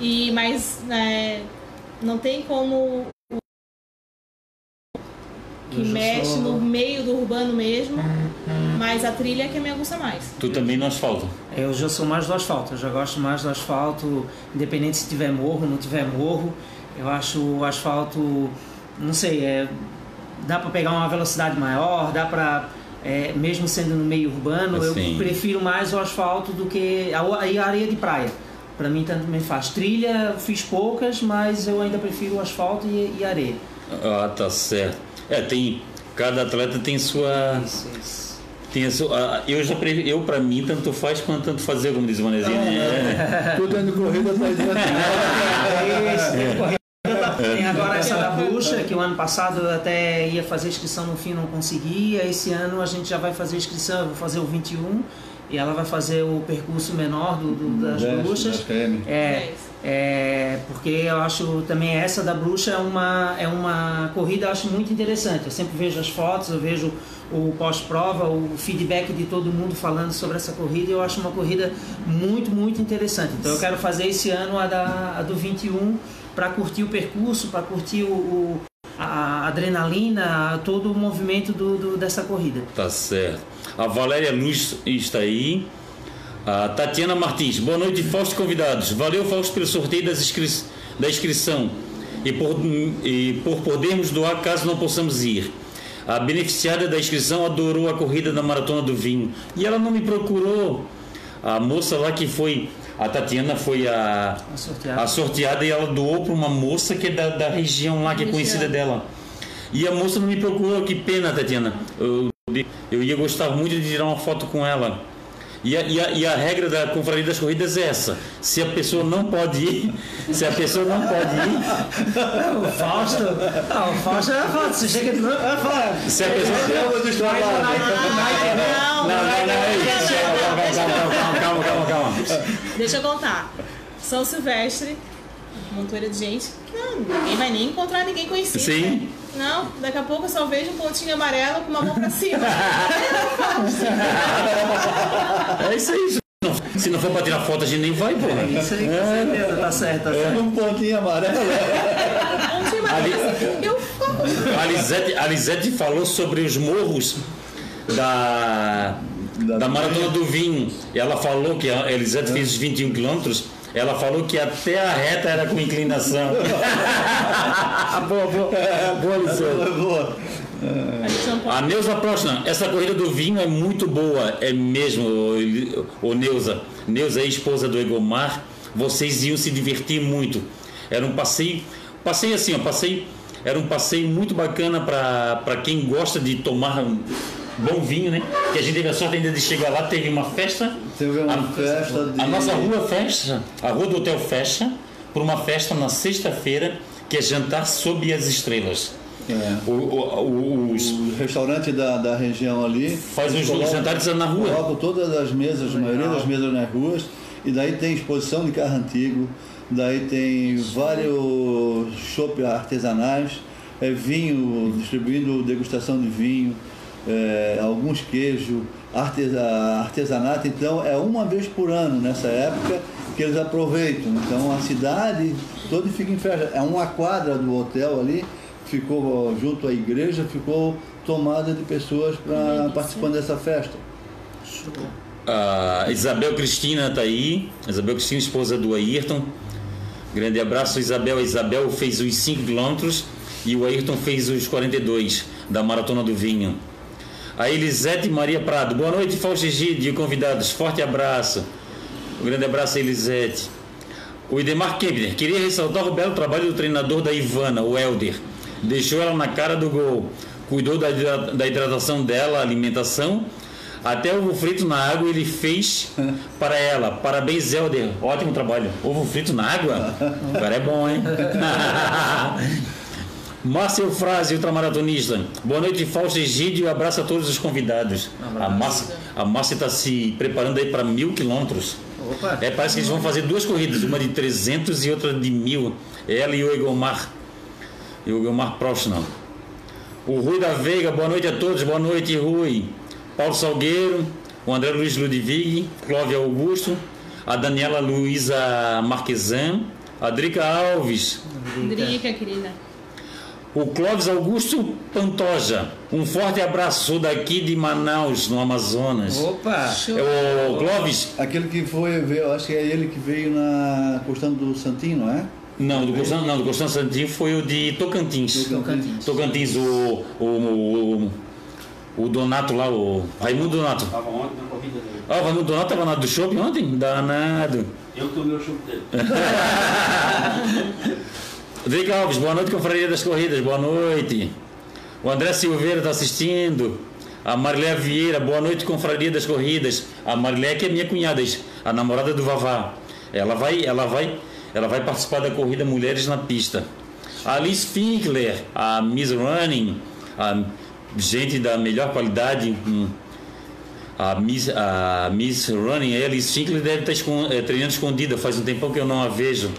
E mas né, não tem como que mexe sou- no meio do urbano mesmo, mas a trilha é que me aguça mais. Tu também no asfalto. Eu já sou mais do asfalto, eu já gosto mais do asfalto, independente se tiver morro, não tiver morro. Eu acho o asfalto, não sei, é, dá para pegar uma velocidade maior, dá para mesmo sendo no meio urbano, Assim. eu prefiro mais o asfalto do que a, a areia de praia. Para mim tanto me faz. Trilha eu fiz poucas, mas eu ainda prefiro o asfalto e, e areia. Ah, tá certo. É, tem. Cada atleta tem sua. Isso, isso. Tem a sua ah, eu já eu para mim tanto faz quanto tanto fazer, como diz o Manezinho. É. Tudo dentro de corrida tá adiante. Isso, tem corrida. Tem agora essa da bruxa, que o ano passado eu até ia fazer inscrição no fim, não conseguia. Esse ano a gente já vai fazer inscrição, eu vou fazer o 21 e ela vai fazer o percurso menor do, do- das Dez, bruxas. dez km. É, é, porque eu acho também essa da bruxa é uma, é uma corrida eu acho muito interessante. Eu sempre vejo as fotos, eu vejo o pós-prova, o feedback de todo mundo falando sobre essa corrida. e Eu acho uma corrida muito, muito interessante. Então eu quero fazer esse ano a, da, a do 21 para curtir o percurso, para curtir o, o- a adrenalina, todo o movimento do, do- dessa corrida. Tá certo. A Valéria Luz está aí. A Tatiana Martins. Boa noite, Fausto convidados. Valeu, Fausto, pelo sorteio das inscri- da inscrição e por, e por podermos doar caso não possamos ir. A beneficiária da inscrição adorou a corrida da Maratona do Vinho. E ela não me procurou. A moça lá que foi. A Tatiana foi a, A sorteada. a sorteada e ela doou para uma moça que é da, da região lá, que é conhecida dela. E a moça não me procurou, que pena, Tatiana. Eu, eu ia gostar muito de tirar uma foto com ela. E a, e, a, e a regra da Confraria das Corridas é essa: se a pessoa não pode ir, se a pessoa não pode ir, O Fausto, ah, o Fausto é Fausto, você chega de novo, é Fausto. se a pessoa. Chama dos trabalhos. Não, Não, não, não, é isso. Calma, calma, calma, calma, Deixa eu contar. São Silvestre, montoeira de gente. Não, ninguém vai nem encontrar ninguém conhecido. Sim. né? Não, daqui a pouco eu só vejo um pontinho amarelo com uma mão pra cima. É isso aí. Se não, se não for para tirar foto, a gente nem vai, pô. Isso aí, com certeza, tá certo, tá certo. Um pontinho amarelo. Um pontinho amarelo. Eu falo. A Lisete, a Lisete falou sobre os morros da, Da da Maratona do Vinho. Ela falou que a Elisete fez os 21 quilômetros. Ela falou que até a reta era com inclinação. boa, boa. Boa, Lisete. Boa. A Neuza Prochna, essa corrida do vinho é muito boa, é mesmo, ô Neuza. Neuza é esposa do Egomar. Vocês iam se divertir muito. Era um passeio, passeio assim, ó, passeio, era um passeio muito bacana para quem gosta de tomar bom vinho, né? Que a gente teve a sorte ainda de chegar lá, teve uma festa. Teve uma a, festa de- A nossa rua fecha, a rua do hotel fecha por uma festa na sexta-feira que é jantar sob as estrelas. É. O- o- os, O restaurante da, da região ali. Faz os colocam- jantares na rua. Colocam todas as mesas, a maioria das mesas nas ruas. E daí tem exposição de carro antigo. Daí tem vários chopp artesanais. É, vinho, distribuindo degustação de vinho. É, alguns queijos, artesa, artesanato. Então é uma vez por ano nessa época que eles aproveitam. Então a cidade toda fica em festa. É uma quadra do hotel ali ficou junto à igreja, ficou tomada de pessoas para participando dessa festa. A Isabel Cristina está aí. Isabel Cristina, esposa do Ayrton. Grande abraço, Isabel. A Isabel fez os 5 quilômetros e o Ayrton fez os 42 da Maratona do Vinho. A Elisete Maria Prado. Boa noite, Fausto Egídio e convidados. Forte abraço. Um grande abraço, Elisete. O Idemar Kempner. Queria ressaltar o belo trabalho do treinador da Ivana, o Helder. Deixou ela na cara do gol. Cuidou da, da hidratação dela, alimentação. Até ovo frito na água ele fez para ela. Parabéns, Helder. Ótimo trabalho. Ovo frito na água? O cara é bom, hein? Márcio Frase, ultramaratonista. Boa noite, Fausto Egídio. e Abraço a todos os convidados. A Márcia, a Márcia está se preparando aí para mil quilômetros. Opa. É, parece que eles vão fazer duas corridas, uma de 300 e outra de mil. Ela e o Egomar. E o Egomar Profissional. O Rui da Veiga, boa noite a todos. Boa noite, Rui. Paulo Salgueiro, o André Luiz Ludwig, Clóvia Augusto, a Daniela Luiza Marquesan, a Drica Alves, Drica, querida. O Clóvis Augusto Pantoja. Um forte abraço, daqui de Manaus, no Amazonas. Opa! É o Clóvis, Aquele que foi, eu acho que é ele que veio na Costando do Santinho, não é? não, do Constantino, não, do Constantino Santinho foi o de Tocantins. Tocantins. Tocantins, o, o, o, o Donato lá, o Raimundo Donato. Estava ontem na corrida dele. Ah, o Raimundo Donato estava na do shopping ontem? Danado. Eu tomei o chute dele. Drica Alves, boa noite, Confraria das Corridas, boa noite. O André Silveira está assistindo. A Marilé Vieira, boa noite, Confraria das Corridas. A Marilé que é minha cunhada, a namorada do Vavá. Ela vai, ela vai, ela vai participar da corrida Mulheres na Pista. A Alice Finkler, a Miss Running, a gente da melhor qualidade. hum, A Miss, a Miss Running, a Alice Finkler deve estar escon- eh, treinando escondida, faz um tempão que eu não a vejo.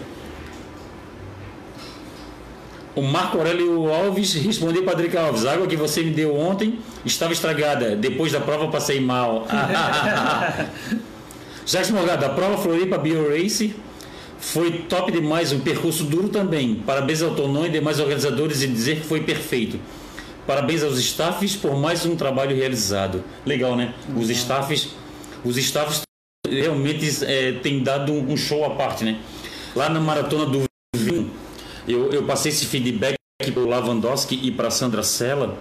O Marco Aurélio Alves respondeu para Drica Alves: a água que você me deu ontem estava estragada. Depois da prova passei mal. Jacques Morgado, a prova Floripa Bio Race foi top demais, um percurso duro também. Parabéns ao Tonon e demais organizadores e dizer que foi perfeito. Parabéns aos staffs por mais um trabalho realizado. Legal, né? Os staffs, os staffs realmente é, têm dado um show à parte, né? Lá na maratona do vinho, eu, eu passei esse feedback para o Lavandowski e para Sandra Sella.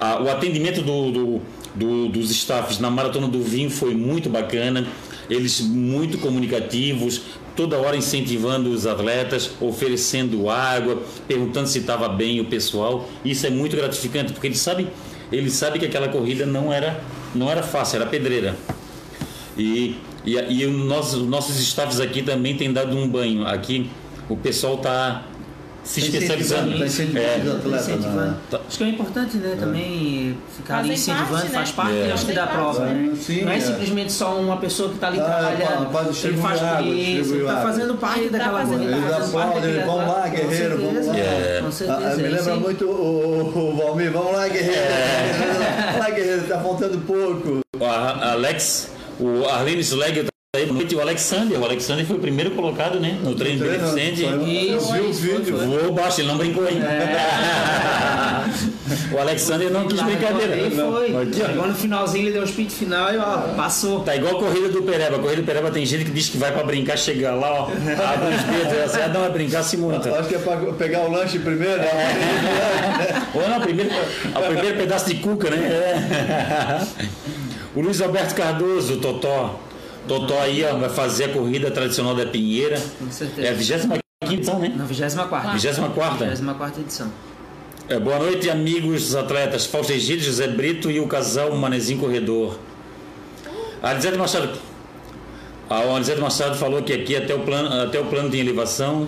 Ah, o atendimento do, do- do- dos staffs na maratona do vinho foi muito bacana. Eles muito comunicativos, toda hora incentivando os atletas, oferecendo água, perguntando se estava bem o pessoal. Isso é muito gratificante porque eles sabem, eles sabem que aquela corrida não era, não era fácil, era pedreira. E, e, e os nossos staffs aqui também têm dado um banho. Aqui o pessoal está se Tá especializando. incentivando, tá incentivando É. Incentivando. né? Acho que é importante, né, também ficar ali incentivando, parte, faz né? parte, É. acho que da Fazem prova, né? Sim, não é, é. simplesmente só uma pessoa que está ali Ah, trabalhando, ele faz água, isso, ele está fazendo parte Ele tá daquela fazendo coisa. parte. tá fazendo parte daquele vão lá, guerreiro, vamos lá. É. Com Ah, certeza, me é lembra muito o, Valmir. Vamos lá, guerreiro. Vamos lá, guerreiro. Tá faltando pouco. Alex, o Arlene Slag tá aí, o Alexander. O Alexander foi o primeiro colocado, né? No treino Treino, beneficente. Eu vi o vídeo. Voou baixo, ele não brincou ainda. o Alexander não quis brincadeira. Ele foi. Aqui. Chegou no finalzinho, ele deu o speed final e ó, passou. Tá igual a corrida do Pereba. A corrida do Pereba tem gente que diz que vai pra brincar, chega lá, ó, abre os dedos, assim, ah, não vai brincar, se monta. Acho que é para pegar o lanche primeiro. né? Ou não, primeiro, o primeiro pedaço de cuca, né? É. O Luiz Alberto Cardoso, o Totó. Totó aí, ó, vai fazer a corrida tradicional da Pinheira. Com certeza. É a 25 edição, né? Na 24 24 24 edição. É, boa noite, amigos atletas. Fausto Egídio, José Brito e o casal Manezinho Corredor. A Alisete Machado. A Alisete Machado falou que aqui até o plano, até o plano tem elevação.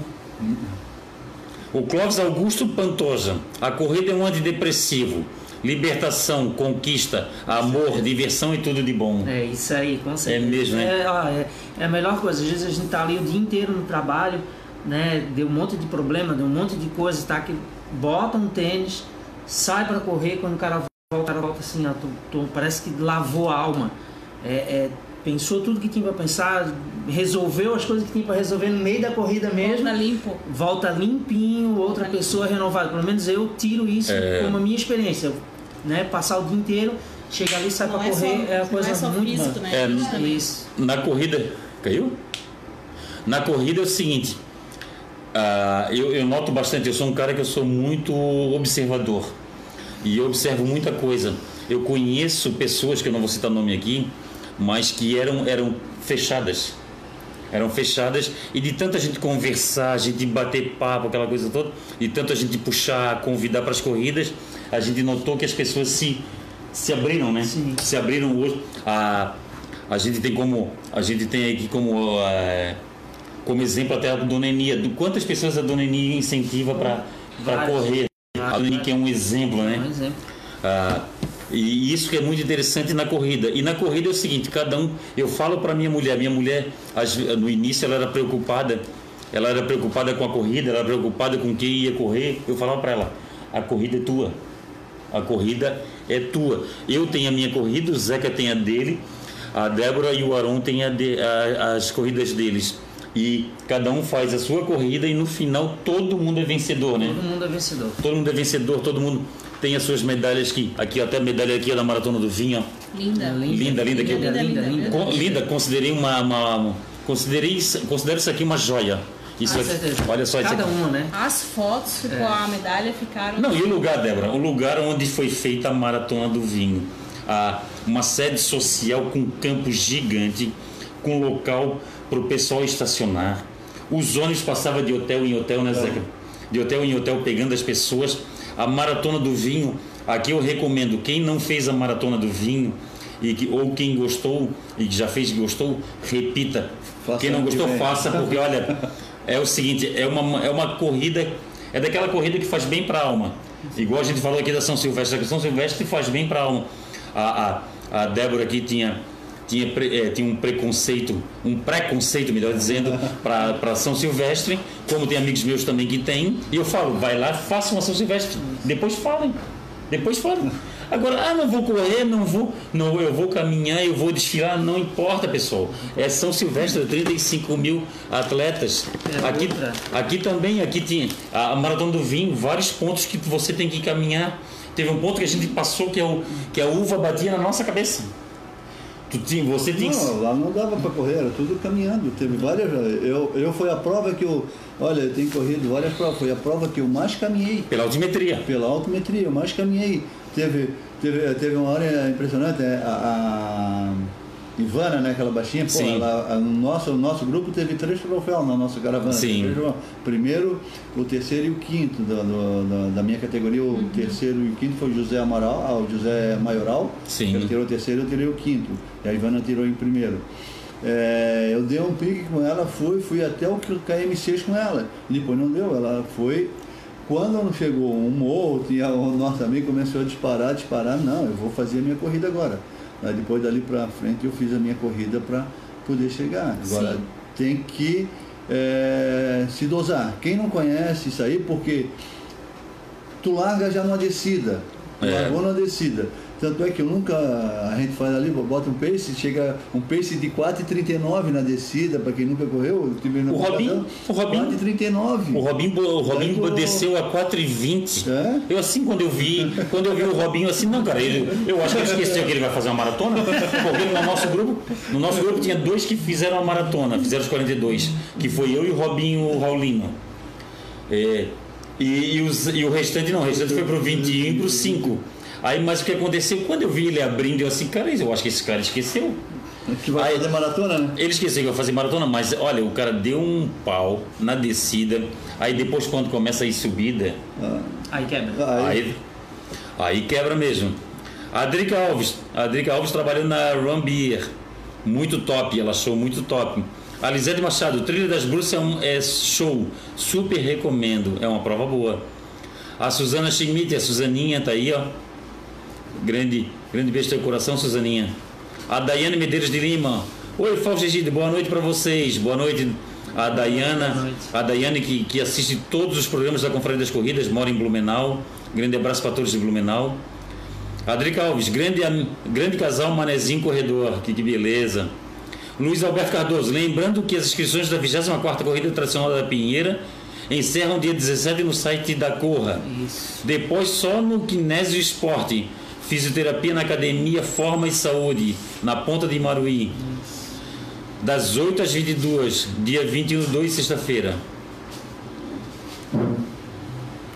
O Clóvis Augusto Pantoja. A corrida é um antidepressivo. Libertação, conquista, amor, diversão e tudo de bom. É isso aí, com certeza. É mesmo, né? É, ó, é, é a melhor coisa. Às vezes a gente tá ali o dia inteiro no trabalho, né? Deu um monte de problema, deu um monte de coisa, tá? Que bota um tênis, sai para correr, quando o cara volta, o cara volta assim, ó, tu- tu- parece que lavou a alma. É, é, pensou tudo que tinha para pensar, resolveu as coisas que tinha para resolver no meio da corrida mesmo Volta limpo. volta limpinho, outra Volta pessoa renovada. Pelo menos eu tiro isso É. como a minha experiência. Né? Passar o dia inteiro, chegar ali, sai pra é, só, correr, é uma não coisa é só muito físico, né? É, também. Isso. Na corrida. Caiu? Na corrida é o seguinte. ah, eu, eu noto bastante, eu sou um cara que eu sou muito observador. E eu observo muita coisa. Eu conheço pessoas, que eu não vou citar nome aqui, mas que eram, eram fechadas. Eram fechadas e de tanta gente conversar, a gente bater papo, aquela coisa toda, e tanto a gente puxar, convidar para as corridas, a gente notou que as pessoas se, se abriram, né? Sim. Se abriram hoje. A, a gente tem como. A gente tem aqui como. eh, como exemplo até a Dona Enia, do quantas pessoas a Dona Enia incentiva para correr. A Vários. que é um exemplo, né? Um exemplo. Ah, e isso que é muito interessante na corrida. E na corrida é o seguinte, cada um, eu falo para minha mulher, minha mulher no início ela era preocupada, ela era preocupada com a corrida, ela era preocupada com quem ia correr. Eu falava para ela, a corrida é tua. A corrida é tua. Eu tenho a minha corrida, o Zeca tem a dele, a Débora e o Aron têm a de- a- as corridas deles. E cada um faz a sua corrida e no final todo mundo é vencedor, né? Todo mundo é vencedor. Todo mundo é vencedor, todo mundo tem as suas medalhas aqui. Aqui, até a medalha aqui é da Maratona do Vinho. Linda. Linda, linda, que linda, linda, linda. Com- Linda, considerei uma. uma- considerei, isso- considero isso aqui uma joia. Isso Ah, olha só isso Cada aqui. uma, né? As fotos ficou a medalha ficaram. Não, e o lugar, Débora? O lugar onde foi feita a Maratona do Vinho. Ah, uma sede social com um campo gigante, com local para o pessoal estacionar. Os ônibus passavam de hotel em hotel, né, Zeca? De hotel em hotel, pegando as pessoas. A Maratona do Vinho, aqui eu recomendo, quem não fez a Maratona do Vinho, e que, ou quem gostou e que já fez e gostou, repita. Faça quem não gostou, faça, porque olha, é o seguinte, é uma, é uma corrida, é daquela corrida que faz bem para a alma. Igual a gente falou aqui da São Silvestre, a São Silvestre faz bem para a alma. A, a, a Débora aqui tinha, tinha, eh, tinha um preconceito, um preconceito, melhor dizendo, para São Silvestre, como tem amigos meus também que têm, e eu falo, vai lá, faça uma São Silvestre, depois falem, depois falem. Agora, ah, não vou correr, não vou, não, eu vou caminhar, eu vou desfilar, não importa, pessoal. É São Silvestre, 35 mil atletas. É aqui, outra. aqui também, aqui tinha a Maratona do Vinho, vários pontos que você tem que caminhar. Teve um ponto que a gente passou que, é o, que a uva batia na nossa cabeça. Tu tinha, você tinha Não, lá não dava para correr, era tudo caminhando. Teve várias. Eu, eu foi a prova que eu. Olha, eu tenho corrido várias provas. Foi a prova que eu mais caminhei. pela altimetria. Pela altimetria, eu mais caminhei. Teve, teve, teve uma hora impressionante, é, a, a Ivana, né, aquela baixinha, pô, Sim. ela, a- no nosso, o nosso grupo teve três troféus na nossa caravana. Sim. Primeiro, o terceiro e o quinto do, do- da- da minha categoria, o terceiro e o quinto foi o José Amaral, ah, o José Maioral. Sim. Ele tirou o terceiro, eu tirei o quinto. E a Ivana tirou em primeiro. É, eu dei um pique com ela, fui, fui até o KM6 com ela. Depois não deu, ela foi. Quando chegou um morro, tinha o nosso amigo começou a disparar, disparar, não, eu vou fazer a minha corrida agora. Aí depois dali pra frente eu fiz a minha corrida para poder chegar. Agora Sim. tem que é, se dosar. Quem não conhece isso aí, porque tu larga já numa descida. Tu É. largou numa descida. Tanto é que eu nunca, a gente faz ali, bota um pace, chega um pace de 4,39 na descida, para quem nunca correu, eu tive na O competição, o Robinho- 4,39. O Robinho, o Robinho Daí desceu a 4,20. É? Eu assim, quando eu vi, quando eu vi o Robinho assim, não, cara, ele, eu acho que ele esqueceu que ele vai fazer uma maratona, porque no nosso grupo, no nosso grupo tinha dois que fizeram a maratona, fizeram os 42, que foi eu e o Robinho Raulino. É, e, e, os- e o restante não, o restante foi pro 21 e pro 5. Aí, mas o que aconteceu? Quando eu vi ele abrindo, eu assim, cara, eu acho que esse cara esqueceu. Que vai Aí- fazer maratona, né? Ele esqueceu que ia fazer maratona, mas olha, o cara deu um pau na descida. Aí depois, quando começa a ir subida, Aí quebra. Aí, aí, aí quebra mesmo. A Drica Alves, a Drica Alves trabalhou na Run Beer, muito top, ela achou muito top. A Lisete Machado, Trilha das Bruxas é, um- é show, super recomendo, é uma prova boa. A Suzana Schmidt, a Suzaninha tá aí, ó. Grande, grande beijo no teu coração, Suzaninha. A Daiane Medeiros de Lima. Oi, Fausto Egídio, boa noite para vocês. Boa noite. A noite. a Daiane que, que assiste todos os programas da Conferência das Corridas, mora em Blumenau. Grande abraço para todos de Blumenau. A Drica Alves, grande, grande casal Manezinho Corredor, que, que beleza. Luiz Alberto Cardoso, lembrando que as inscrições da 24ª Corrida Tradicional da Pinheira encerram dia 17 no site da Corra. Isso. Depois só no Kinésio Esporte. Fisioterapia na Academia Forma e Saúde, na Ponta de Maruí. Das 8 às 22, dia 21 de 2, sexta-feira.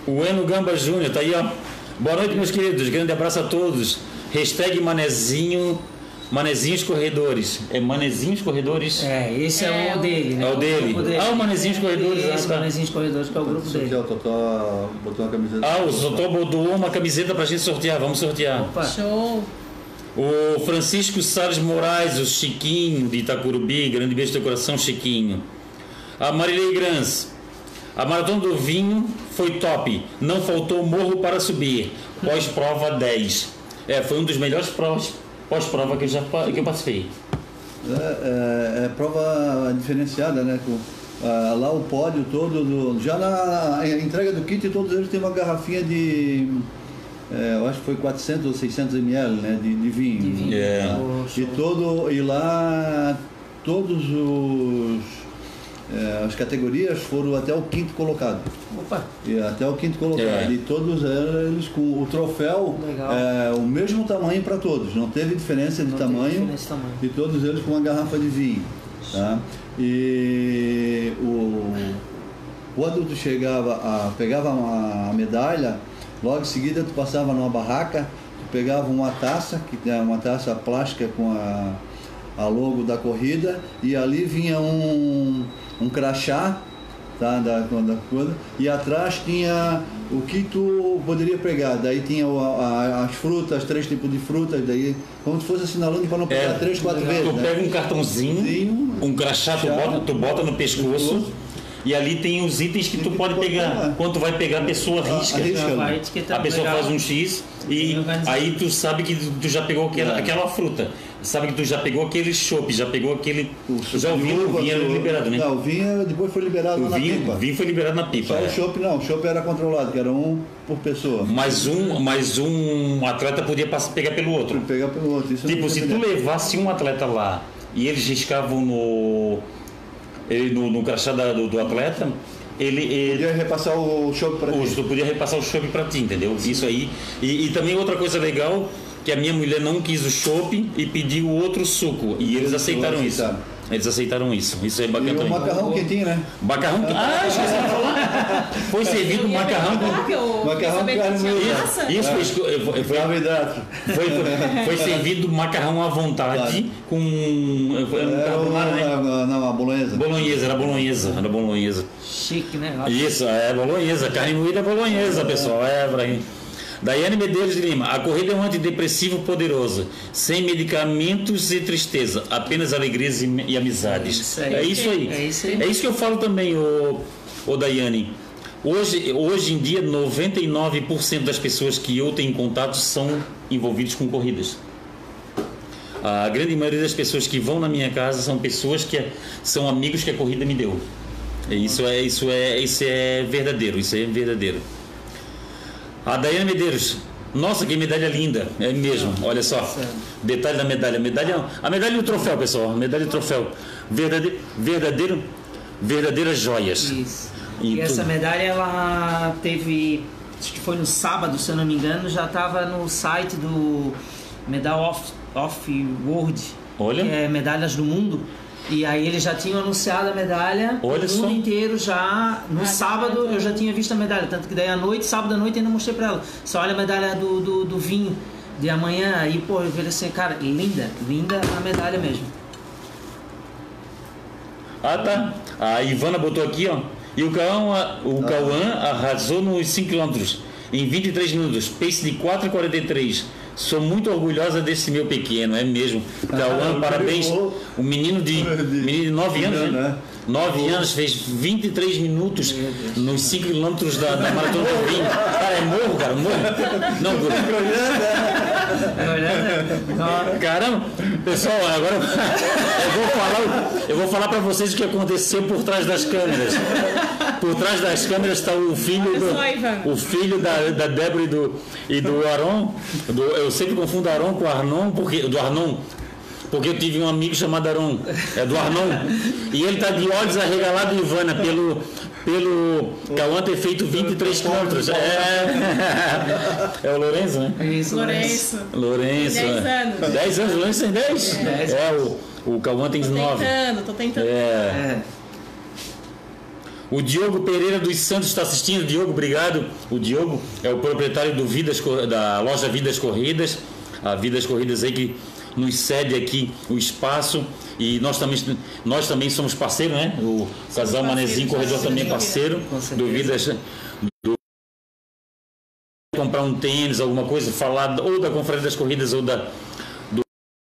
O Eno Gamba Júnior, tá aí, ó. Boa noite, meus queridos. Grande abraço a todos. Hashtag Manezinho, Manezinhos Corredores. É Manezinhos Corredores? É, esse é, É o o- dele, né? É o dele. grupo Ah, o Manezinhos Corredores. Esse, ah, tá. Manezinhos Corredores, que é o grupo isso aqui, dele. ó, Totó botou uma camiseta. Ah, o Sotó botou uma camiseta pra gente sortear. Vamos sortear. Opa, Show. O Francisco Salles Moraes, o Chiquinho de Itacurubi, grande beijo no teu coração, Chiquinho. A Marilei Grans. A maratona do vinho foi top. Não faltou morro para subir. Pós-prova 10. É, foi um dos melhores provas- pós-prova que eu já que eu participei. É, é- é prova diferenciada, né? Com, ah, lá o pódio todo, do- já na entrega do kit, todos eles têm uma garrafinha de, é, eu acho que foi 400 ou 600 ml, né? De, de vinho. De vinho. É. Oh, E, todo, e lá todos os é, as categorias foram até o quinto colocado. Opa, E até o quinto colocado. É. E todos eles com o troféu é, o mesmo tamanho para todos. Não teve diferença de Não teve tamanho. diferença de tamanho. E todos eles com uma garrafa de vinho. Tá? E o, quando tu chegava a, pegava a, a medalha, logo em seguida tu passava numa barraca, tu pegava uma taça, que é uma taça plástica com a, a logo da corrida, e ali vinha um, um crachá tá, da, da coisa, e atrás tinha o que tu poderia pegar. Daí tinha o- a- as frutas, três tipos de frutas, daí como se fosse assinalando para não pegar É. três, quatro vezes. Tu né? pega um cartãozinho, um crachá, tu bota, tu bota no pescoço. Pescoço. E ali tem os itens que tu que pode tu pegar. pegar. Quando tu vai pegar, a pessoa risca. vai etiquetando A pessoa legal. faz um X e aí tu sabe que tu já pegou aquela, É. aquela fruta. Sabe que tu já pegou aquele chopp, já pegou aquele. já o vinho, o vinho era liberado, né? Não, o vinho depois foi liberado o na vinho, pipa. o vinho foi liberado na pipa. Só é. o chopp não, o chopp era controlado, que era um por pessoa. Mas um, mas um atleta podia passar, pegar pelo outro. Pegar pelo outro. Isso Tipo, se tu levasse um atleta lá e eles riscavam no, ele, no, no crachá do, do atleta, ele, ele Podia repassar o chopp para ti. tu podia repassar o chopp pra ti, entendeu? Isso aí. E, e também outra coisa legal, que a minha mulher não quis o chopp e pediu outro suco. E eles aceitaram isso. Eles aceitaram isso. Isso é E bacana o também. macarrão quentinho, né? Macarrão. Ah, esqueci de falar. Foi servido macarrão com. Macarrão com carne moída. Isso foi, esco- foi, foi, foi, foi, foi servido macarrão à vontade com. Um Era carbonara, né? não, a bolonhesa. Bolonhesa, era bolonhesa, era bolonhesa. chique, né? Isso, é bolonhesa, carne moída é bolonhesa, pessoal. É, Ibrahim. Daiane Medeiros de Lima, a corrida é um antidepressivo poderoso, sem medicamentos e tristeza, apenas alegrias e, e amizades. Isso aí. É isso aí. É isso aí. É isso que eu falo também, ô, ô Daiane. Hoje, hoje em dia, 99% das pessoas que eu tenho contato são envolvidos com corridas. A grande maioria das pessoas que vão na minha casa são pessoas que são amigos que a corrida me deu. Isso é, isso é, isso é verdadeiro, isso é verdadeiro. A Daiane Medeiros, nossa, que medalha linda, é mesmo. Olha só, detalhe da medalha, medalha, a medalha e o troféu, pessoal, a medalha e o troféu, verdadeiro, verdadeiro, verdadeiras joias. Isso. E E essa medalha ela teve, acho que foi no sábado, se eu não me engano, já estava no site do Medal of, of World, Olha. que é medalhas do mundo. E aí eles já tinham anunciado a medalha Olha o só. mundo inteiro já. No Ah, sábado tá. eu já tinha visto a medalha, tanto que daí à noite, sábado à noite ainda mostrei pra ela. Só olha a medalha do, do, do vinho de amanhã. Aí, pô, eu falei assim, cara, linda, linda a medalha mesmo. Ah, tá. A Ivana botou aqui, ó. E o Cauã, o Cauã arrasou nos 5 km em 23 minutos, pace de 4,43. Sou muito orgulhosa desse meu pequeno, é mesmo. Cauã, Ah, parabéns. o O menino de, menino de 9 anos, né? né? 9 anos, fez 23 minutos nos 5 km da, da Maratona do Vinho. Cara, é morro, cara, morro. Não, Guru. Olha, Caramba, pessoal, agora eu vou falar, eu vou falar para vocês o que aconteceu por trás das câmeras. Por trás das câmeras está o filho do, o filho da, da Débora e do, e do Aron. Do, eu sempre confundo Aron com Arnon, porque do Arnon. Porque eu tive um amigo chamado Aron, é do Arnon, e ele está de olhos arregalados, Ivana, pelo, pelo Cauã ter feito 23 quilômetros. É, é o Lourenço, né? isso, Lourenço. Lourenço. 10 é. anos. 10 anos, Lourenço tem 10? Dez. É, o, o Cauã tem Tô 9. tentando, tô tentando. É. É. O Diogo Pereira dos Santos está assistindo. Diogo, obrigado. O Diogo é o proprietário do Vidas, Cor- da loja Vidas Corridas. A Vidas Corridas aí que nos cede aqui o espaço. E nós também, nós também somos parceiros, né? O casal Manezinho Corredor também é parceiro do. Vidas. Do, comprar um tênis, alguma coisa, falar ou da Conferência das Corridas ou da, do,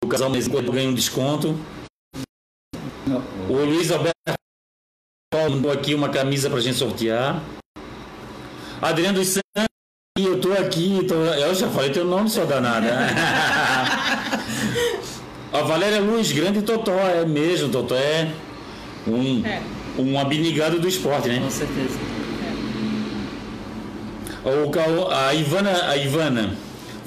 do casal Manezinho Corredor ganha um desconto. O Luiz Alberto mandou aqui uma camisa pra gente sortear. Adriano dos Santos, eu tô aqui, tô, eu já falei teu nome, seu danado. A Valéria Luz, grande Totó, é mesmo, Totó é um, É. um abnegado do esporte, né? Com certeza. O Caô- a Ivana, a Ivana,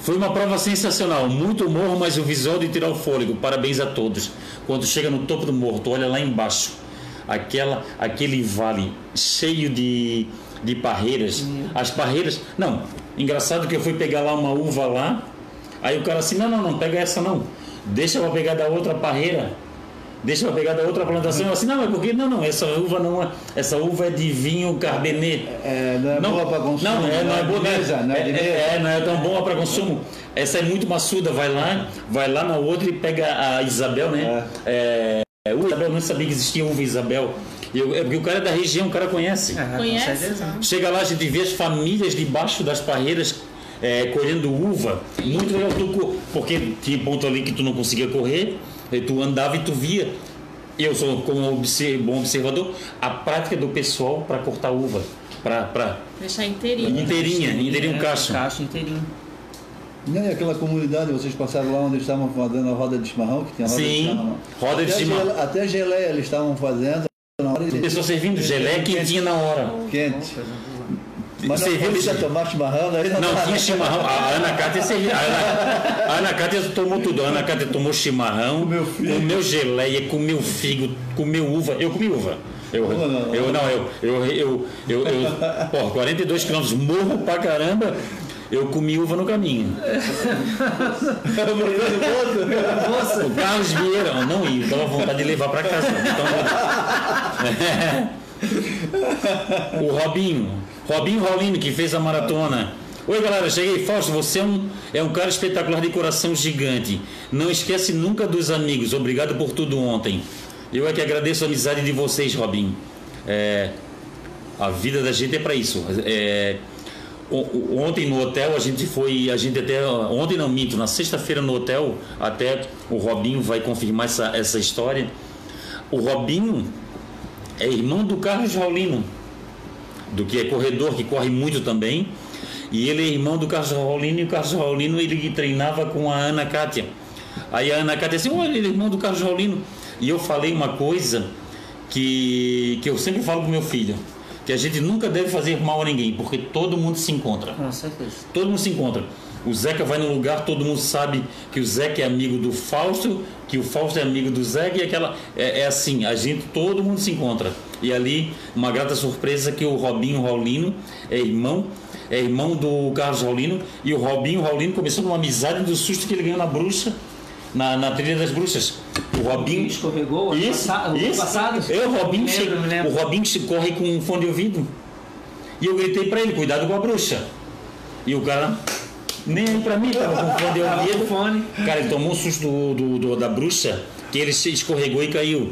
foi uma prova sensacional, muito morro, mas o visual de tirar o fôlego. Parabéns a todos. Quando chega no topo do morro, tu olha lá embaixo, aquela, aquele vale cheio de, de parreiras. As parreiras, não. Engraçado que eu fui pegar lá uma uva lá, aí o cara assim, não, não, não pega essa não. Deixa eu pegar da outra parreira. Deixa eu pegar da outra plantação. Eu assim, não, mas por que? Não, não, essa uva não é. Essa uva é de vinho Cabernet. É, não é boa para consumo. Não, é, não é boa, de mesa, não é de é, mesa. é, não é tão boa para consumo. Essa é muito maçuda, vai lá, vai lá na outra e pega a Isabel, né? É. uva Isabel, não sabia que existia uva Isabel. Eu- é porque o cara é da região, o cara conhece. Ah, com Conhece? Chega lá, a gente vê as famílias debaixo das parreiras é, colhendo uva. Muito legal, tu, porque tinha ponto ali que tu não conseguia correr, e tu andava e tu via. Eu sou como bom observador, a prática do pessoal para cortar uva, para Deixar inteirinho. inteirinha, inteirinho um cacho. Cacho inteirinho. Não, e aquela comunidade, vocês passaram lá onde eles estavam fazendo a roda de chimarrão, que tem a roda de Sim, chimarrão. roda de até chimarrão. gele- Até geleia eles estavam fazendo hora servindo gelé quentinha na hora. quente. Mas não Serviu- podia tomar chimarrão, daí não, Não dá. tinha chimarrão. A Ana Cátia serviu. A Ana, a Ana Cátia tomou tudo. A Ana Cátia tomou chimarrão, Comeu comeu geleia, comeu figo, comeu uva. Eu comi uva. Eu, Não, não, não. eu não, eu, eu, eu, eu, eu pô, 42 quilômetros, morro pra caramba, eu comi uva no caminho. O Carlos Vieira, não ia, dava vontade de levar pra casa. Então, o Robinho, Robinho Raulino, que fez a maratona. Oi galera, cheguei. Fausto, você é um, é um cara espetacular de coração gigante. Não esquece nunca dos amigos. Obrigado por tudo ontem. Eu é que agradeço a amizade de vocês, Robinho. É, a vida da gente é para isso. É, ontem no hotel a gente foi, a gente até ontem não minto, na sexta-feira no hotel até o Robinho vai confirmar essa, essa história. O Robinho é irmão do Carlos Raulino, do que é corredor, que corre muito também. E ele é irmão do Carlos Raulino e o Carlos Raulino ele treinava com a Ana Cátia. Aí a Ana Cátia disse, olha, ele é irmão do Carlos Raulino. E eu falei uma coisa que, que eu sempre falo pro meu filho, que a gente nunca deve fazer mal a ninguém, porque todo mundo se encontra. Com certeza. Todo mundo se encontra. O Zeca vai num lugar, todo mundo sabe que o Zeca é amigo do Fausto, que o Fausto é amigo do Zeca e aquela. É, é assim, a gente, todo mundo se encontra. E ali, uma grata surpresa que o Robinho Raulino é irmão, é irmão do Carlos Raulino, e o Robinho Raulino começou numa amizade do susto que ele ganhou na bruxa, na, na trilha das bruxas. O Robinho. Escorregou Isso, ano isso. passado? Eu, o Robinho, Me lembro, me lembro. o Robinho corre com um fone de ouvido. E eu gritei pra ele, cuidado com a bruxa. E o cara, nem aí pra mim, tava com fone de ouvido. fone. Cara, ele tomou um susto do, do- do- da bruxa, que ele se escorregou e caiu.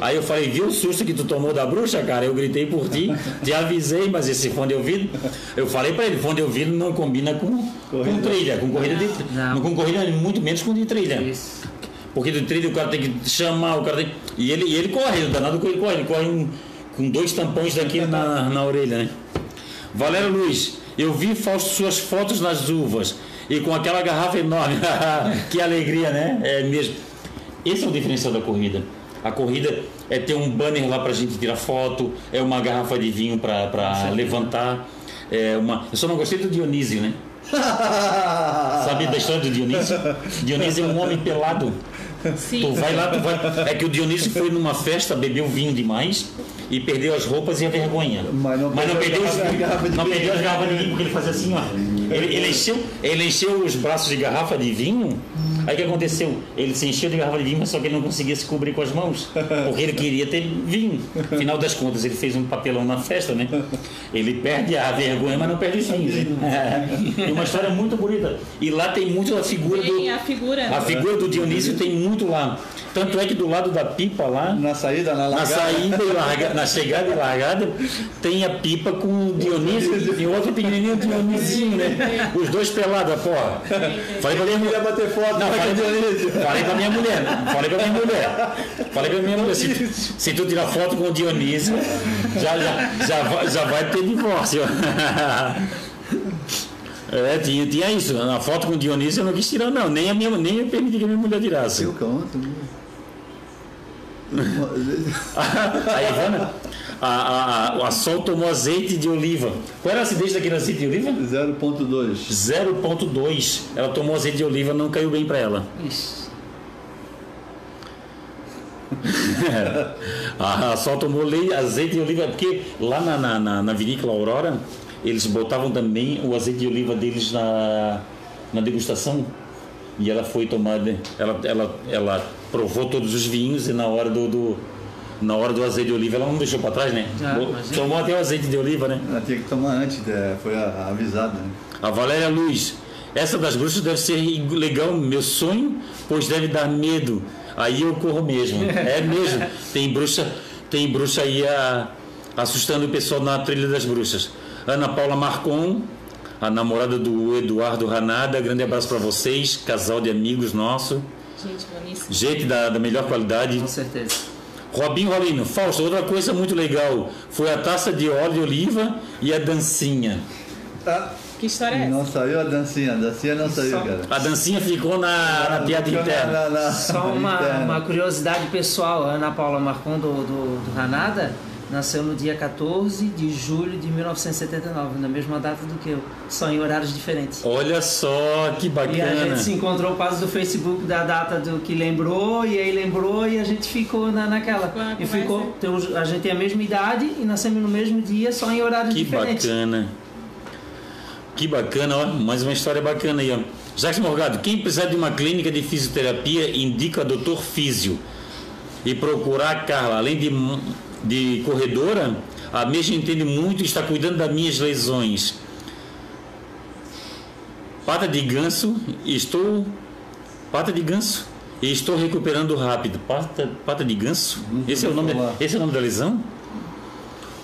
Aí eu falei, viu o susto que tu tomou da bruxa, cara? Eu gritei por ti, te avisei, mas esse fone de ouvido. Eu falei pra ele, fone de ouvido não combina com, com trilha, com corrida de Não. com corrida, muito menos com de trilha. Isso. Porque do trilho o cara tem que chamar, o cara tem. E ele, e ele corre, o danado ele corre, ele corre um- com dois tampões daqui na, na orelha, né? Valério Luiz, eu vi suas fotos nas uvas e com aquela garrafa enorme. que alegria, né? É mesmo. Esse é o diferencial da corrida. A corrida é ter um banner lá pra gente tirar foto, é uma garrafa de vinho pra, pra levantar. É uma... Eu só não gostei do Dionísio, né? Sabe da história do Dionísio? Dionísio é um homem pelado. Sim. Tu vai lá, tu vai. É que o Dionísio foi numa festa, bebeu vinho demais e perdeu as roupas e a vergonha. Mas não perdeu perdeu, a os- garrafa- a garrafa de não perdeu as garrafas de vinho porque ele fazia assim, ó. Ele, ele encheu, ele encheu os braços de garrafa de vinho. Aí o que aconteceu? Ele se encheu de garrafa de vinho, mas só que ele não conseguia se cobrir com as mãos. Porque ele queria ter vinho. Afinal das contas, ele fez um papelão na festa, né? Ele perde a vergonha, mas não perde os vinhos. né? E uma história muito bonita. E lá tem muito a figura do. Tem a figura. A figura do Dionísio tem muito lá. Tanto é que do lado da pipa lá, Na saída, na na largada. saída e larga, na chegada e largada, tem a pipa com o Dionísio e outro pequenininho Dionisinho, né? Os dois pelados, porra. Falei pra minha mulher. bater foto Não, falei, Dionísio. falei pra minha mulher, falei pra minha mulher, falei pra minha mulher, se, se tu tirar foto com o Dionísio, já, já, já, vai, já vai ter divórcio. É, tinha, tinha isso. Na foto com o Dionísio eu não quis tirar, não. Nem, a minha, nem eu permiti que a minha mulher tirasse. Eu conto. A Ivana, a, a, a, a Sol tomou azeite de oliva. Qual era a acidez daquele azeite de oliva? 0.2. 0.2. Ela tomou azeite de oliva, não caiu bem para ela. Ixi. a, a Sol tomou azeite de oliva, porque lá na, na, na, na vinícola Aurora, eles botavam também o azeite de oliva deles na, na degustação. E ela foi tomada, ela, ela, ela provou todos os vinhos e na hora do, do- na hora do azeite de oliva ela não deixou para trás, né? Ah. Tomou até o azeite de oliva, né? Ela tinha que tomar antes, é, foi a- avisada. Né? A Valéria Luz. Essa das bruxas deve ser legal, meu sonho, pois deve dar medo. Aí eu corro mesmo. É mesmo. Tem bruxa, tem bruxa aí a- assustando o pessoal na trilha das bruxas. Ana Paula Marcon, a namorada do Eduardo Ranada, grande abraço para vocês, casal de amigos nosso. Gente, boníssimo. Gente da, da melhor qualidade. Com certeza. Robinho Rolino, Fausto, outra coisa muito legal foi a taça de óleo de oliva e a dancinha. Que história é essa? Não saiu a dancinha, a dancinha não saiu, Só- cara. A dancinha ficou na, na piada interna. na- na- Só uma, interna. uma curiosidade pessoal, a Ana Paula Marcon do, do, do Ranada nasceu no dia 14 de julho de 1979, na mesma data do que eu, só em horários diferentes. Olha só que E a bacana. gente se encontrou por causa do Facebook da data do que lembrou, e aí lembrou e a gente ficou na, naquela. Ficou na E ficou, temos- a gente tem a mesma idade e nascemos no mesmo dia, só em horários Que diferentes. bacana. Que bacana, ó. Mais uma história bacana aí, ó. Jacques Morgado, quem precisar de uma clínica de fisioterapia, indica a Doutor Físio. E procurar a Carla. Além de, de corredora, a mesma entende muito e está cuidando das minhas lesões. Pata de ganso, estou. Pata de ganso. E estou recuperando rápido. Pata, pata de ganso? Esse é, o nome, falar. esse é o nome da lesão?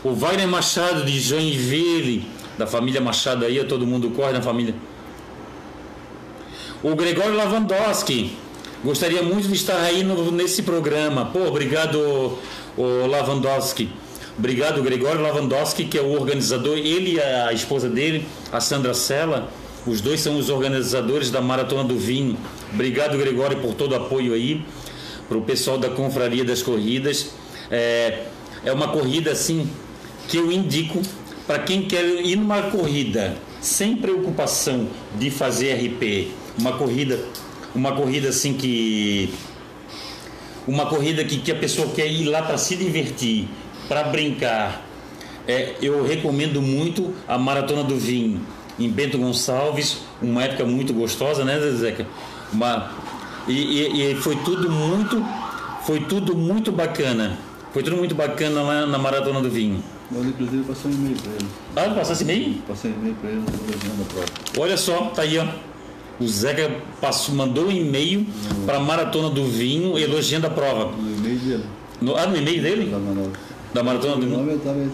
O Wagner Machado de Joinville, da família Machado aí, todo mundo corre na família. O Gregório Lavandowski, gostaria muito de estar aí no- nesse programa. Pô, obrigado, o Lavandowski. Obrigado, Gregório Lavandowski, que é o organizador, ele e a esposa dele, a Sandra Sela, os dois são os organizadores da Maratona do Vinho. Obrigado, Gregório, por todo o apoio aí, para o pessoal da Confraria das Corridas. É, é uma corrida assim que eu indico para quem quer ir numa corrida sem preocupação de fazer RP, uma corrida, uma corrida assim que uma corrida que, que a pessoa quer ir lá para se divertir, para brincar. É, eu recomendo muito a Maratona do Vinho em Bento Gonçalves, uma época muito gostosa, né, Zeca? Uma, e, e- e foi tudo muito, foi tudo muito bacana. Foi tudo muito bacana lá na Maratona do Vinho. Eu, inclusive, passou um e-mail para ele. Ah, passasse meio? Passei um e-mail para ele prova. Olha só, tá aí, ó. O Zeca passou, mandou um e-mail para a Maratona do Vinho elogiando a prova. No e-mail dele, No, ah, no e-mail dele? da Maratona do Vinho?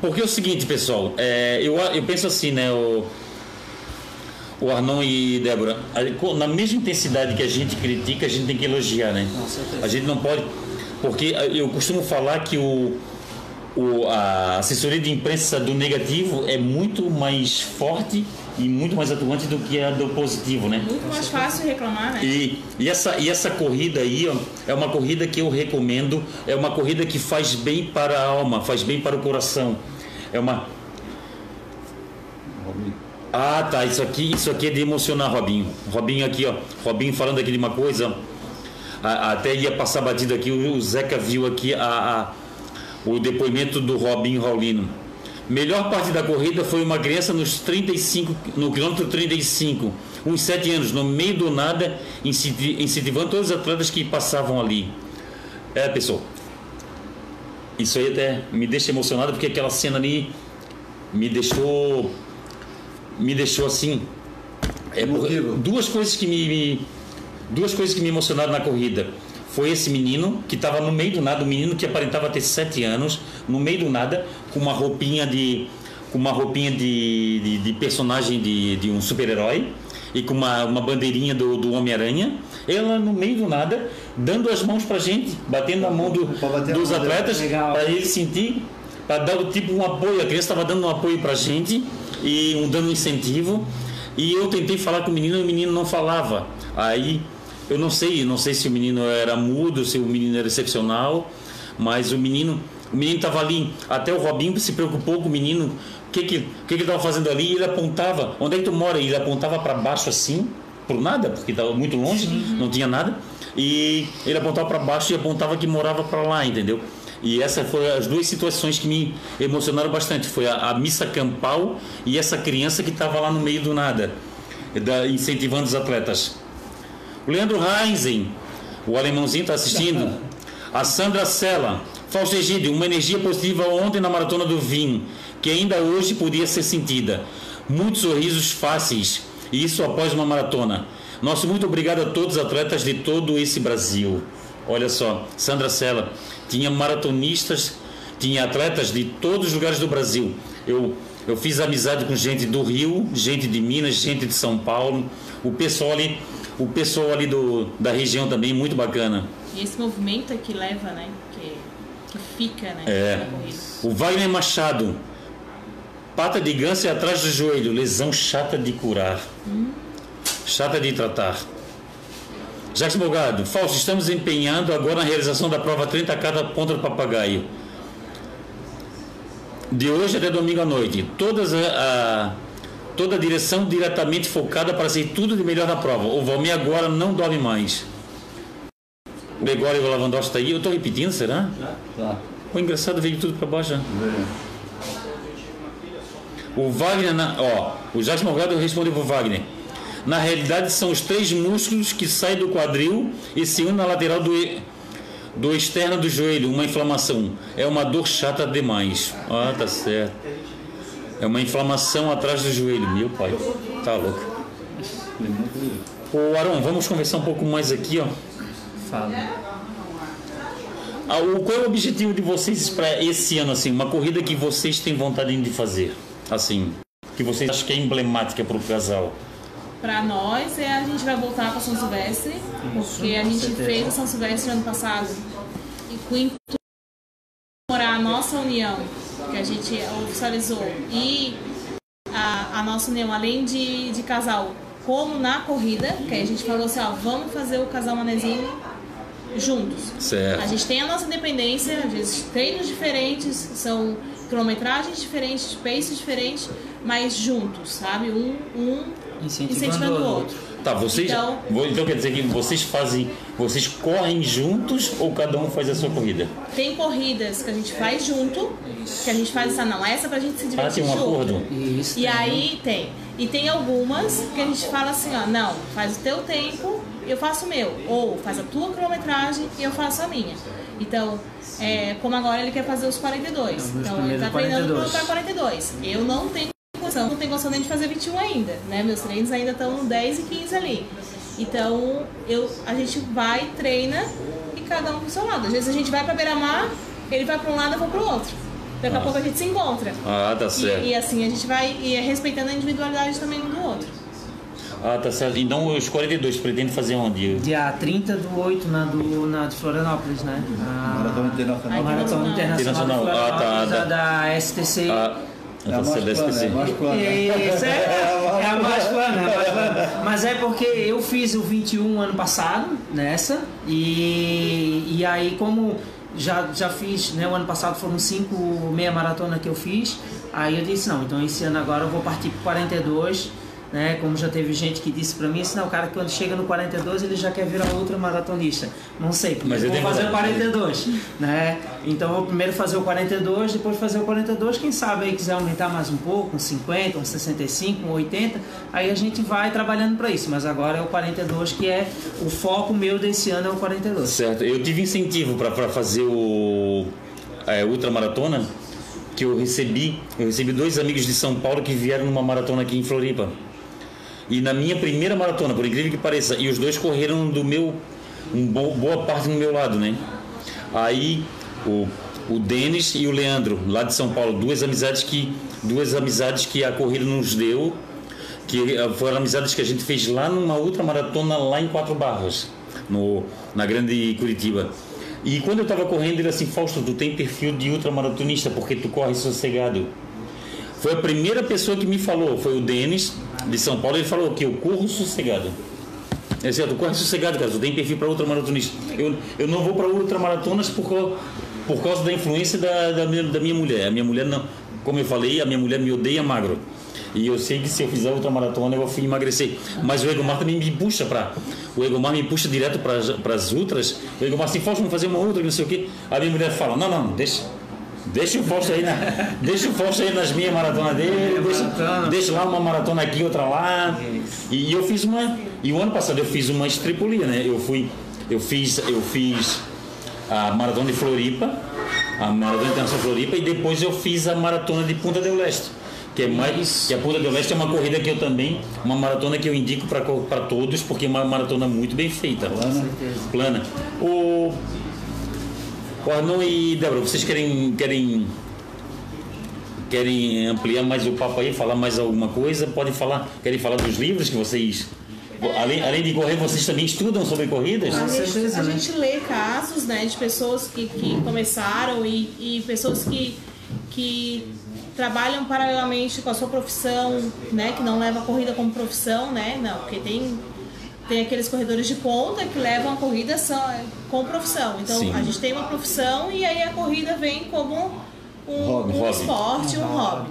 Porque é o seguinte, pessoal, é, eu, eu penso assim, né, o, o Arnon e Débora, na mesma intensidade que a gente critica, a gente tem que elogiar, né? Com certeza. A gente não pode, porque eu costumo falar que o, o, a assessoria de imprensa do negativo é muito mais forte e muito mais atuante do que a do positivo, né? Muito mais fácil reclamar, né? E, e, essa, e essa corrida aí, ó, é uma corrida que eu recomendo, é uma corrida que faz bem para a alma, faz bem para o coração. É uma. Ah, tá, isso aqui, isso aqui é de emocionar, Robinho. Robinho aqui, ó. Robinho falando aqui de uma coisa. a- até ia passar batido aqui, o, o Zeca viu aqui a, a- o depoimento do Robinho Raulino. Melhor parte da corrida foi uma criança nos 35, no quilômetro 35, uns 7 anos, no meio do nada, incenti- incentivando todos os atletas que passavam ali. É, pessoal. Isso aí até me deixa emocionado porque aquela cena ali me deixou me deixou assim é, duas coisas que me, me- duas coisas que me emocionaram na corrida foi esse menino que estava no meio do nada, um menino que aparentava ter sete anos, no meio do nada, com uma roupinha de com uma roupinha de, de, de personagem de, de um super-herói e com uma, uma bandeirinha do, do Homem-Aranha. Ela no meio do nada, dando as mãos pra gente, batendo a mão do, a dos atletas, para ele sentir, para dar tipo um apoio. A criança estava dando um apoio pra gente e um dando incentivo. E eu tentei falar com o menino e o menino não falava. Aí eu não sei, não sei se o menino era mudo, se o menino era excepcional, mas o menino, o menino estava ali, até o Robinho se preocupou com o menino, o que que, o que que ele estava fazendo ali, e ele apontava, onde é que tu mora? E ele apontava para baixo assim, por nada, porque estava muito longe, não tinha nada, e ele apontava para baixo e apontava que morava para lá, entendeu? E essas foram as duas situações que me emocionaram bastante, foi a, a missa campal e essa criança que estava lá no meio do nada, da- incentivando os atletas. O Leandro Heinzen, o alemãozinho está assistindo. A Sandra Sela. Fausto uma energia positiva ontem na Maratona do Vinho, que ainda hoje podia ser sentida. Muitos sorrisos fáceis, e isso após uma maratona. Nosso muito obrigado a todos os atletas de todo esse Brasil. Olha só, Sandra Sela, tinha maratonistas, tinha atletas de todos os lugares do Brasil. Eu, eu fiz amizade com gente do Rio, gente de Minas, gente de São Paulo, o pessoal ali, o pessoal ali do, da região também, muito bacana. E esse movimento é que leva, né? Que, que fica, né? É. O Wagner Machado, pata de ganso é atrás do joelho, lesão chata de curar, chata de tratar. Jacques Bogado, Fausto, estamos empenhando agora na realização da prova 30K da Ponta do Papagaio. De hoje até domingo à noite. Todas a, a- toda a direção diretamente focada para ser tudo de melhor na prova. O Valmir agora não dorme mais. Gregório Lavandowski está aí. Eu estou repetindo, será? Tá. O engraçado veio tudo para baixo. né? O Wagner, na- ó, o Jacques Morgado respondeu pro Wagner. Na realidade são os três músculos que saem do quadril e se unem na lateral do, do externo do joelho, uma inflamação. É uma dor chata demais. Ah, tá certo. É uma inflamação atrás do joelho, meu pai. Tá louco. Ô Aron, vamos conversar um pouco mais aqui, ó. Fala. Ah, o- Qual é o objetivo de vocês para esse ano, assim? Uma corrida que vocês têm vontade de fazer, assim, que vocês acham que é emblemática para o casal. Pra nós, é, a gente vai voltar para São Silvestre, porque a gente certeza. fez a São Silvestre ano passado e o de comemorar a nossa união, que a gente oficializou, e a, a nossa união, além de, de casal, como na corrida, que a gente falou assim, ó, vamos fazer o casal manezinho juntos. A Certo. gente tem a nossa independência, às vezes treinos diferentes, são quilometragens diferentes, pace diferentes, mas juntos, sabe? Um, um Incentivando incentivando o o outro. outro. Tá, vocês. Então- Então, quer dizer que vocês fazem. Vocês correm juntos ou cada um faz a sua corrida? Tem corridas que a gente faz junto, que a gente faz essa, não, essa é pra gente se Ah, divertir tem um junto. acordo? Isso. E tem. aí tem. E tem algumas que a gente fala assim, ó, não, faz o teu tempo, eu faço o meu. Ou faz a tua quilometragem e eu faço a minha. Então, é, como agora ele quer fazer os 42. Então, Então, ele tá primeiros treinando 42. para 42. Eu não tenho não tenho condição nem de fazer 21 ainda, né? Meus treinos ainda estão no 10 e 15 ali. Então, eu, a gente vai, treina e cada um pro seu lado. Às vezes a gente vai pra beira-mar, ele vai pra um lado, eu vou pro outro. Daqui a pouco a gente se encontra. Ah, tá certo. E, e assim a gente vai e é respeitando a individualidade também um do outro. Ah, tá certo. Então os 42 pretende fazer onde? Dia 30 do 8 na, do, na de Florianópolis, né? A Maratona Internacional. a Maratona Internacional, Internacional. Ah, tá, tá. a da STC. Ah, É a tá mais plana, é a SPC. mais plana. Isso, é, é a mais plana, é a mais plana. Mas é porque eu fiz o 21 ano passado nessa e, e aí como já, já fiz, né, o ano passado foram cinco meia maratona que eu fiz, aí eu disse não, então esse ano agora eu vou partir para 42, né, como já teve gente que disse para mim, assim, não, o cara quando chega no 42 ele já quer virar outra maratonista. Não sei, Mas eu vou fazer o vontade. 42, né? Então eu vou primeiro fazer o 42, depois fazer o 42, quem sabe aí quiser aumentar mais um pouco, uns 50, uns 65, uns 80, aí a gente vai trabalhando para isso, mas agora é o 42 que é o foco meu desse ano é o 42. Certo. Eu tive incentivo para fazer o é, ultramaratona que eu recebi. Eu recebi dois amigos de São Paulo que vieram numa maratona aqui em Floripa. E na minha primeira maratona, por incrível que pareça, e os dois correram do meu bo- boa parte no meu lado, né? Aí o, o Denis e o Leandro, lá de São Paulo, duas amizades que duas amizades que a corrida nos deu, que eh, foram amizades que a gente fez lá numa outra maratona lá em Quatro Barras, no, na grande Curitiba. E quando eu estava correndo, ele assim, Fausto, tu tem perfil de ultramaratonista porque tu corre sossegado. Foi a primeira pessoa que me falou, foi o Denis, de São Paulo, ele falou que eu corro sossegado. É certo, corre sossegado, cara, tem perfil para ultramaratonista. Eu, eu não vou para ultramaratonas por, por causa da influência da, da, minha, da minha mulher. A minha mulher, não, como eu falei, a minha mulher me odeia magro. E eu sei que se eu fizer ultramaratona eu vou emagrecer. Mas o Egomar também me puxa para. O Egomar me puxa direto para as ultras. O Egomar assim, Fausto, fazer uma outra, não sei o quê. A minha mulher fala: não, não, deixa. Deixa o Fausto aí, na, deixa o Fausto aí nas minhas maratonas dele, deixa, deixa lá uma maratona aqui, outra lá. E, eu fiz uma. E o ano passado eu fiz uma estripulia, né? Eu fui. Eu fiz. Eu fiz a maratona de Floripa, a maratona internacional Floripa, e depois eu fiz a maratona de Punta del Leste. Que é mais. Que a Punta del Leste é uma corrida que eu também. Uma maratona que eu indico para todos, porque é uma maratona muito bem feita. Plana. Plana. O. Arnon e Débora, vocês querem, querem, querem ampliar mais o papo aí, falar mais alguma coisa? Podem falar, querem falar dos livros que vocês. Além, além de correr, vocês também estudam sobre corridas? A gente, a gente lê casos né, de pessoas que, que começaram e, e pessoas que, que trabalham paralelamente com a sua profissão, né, que não levam a corrida como profissão, né? Não, porque tem, tem aqueles corredores de ponta que levam a corrida só, com profissão. Então Sim. a gente tem uma profissão e aí a corrida vem como um, Hobby. um Hobby. esporte, um hobby.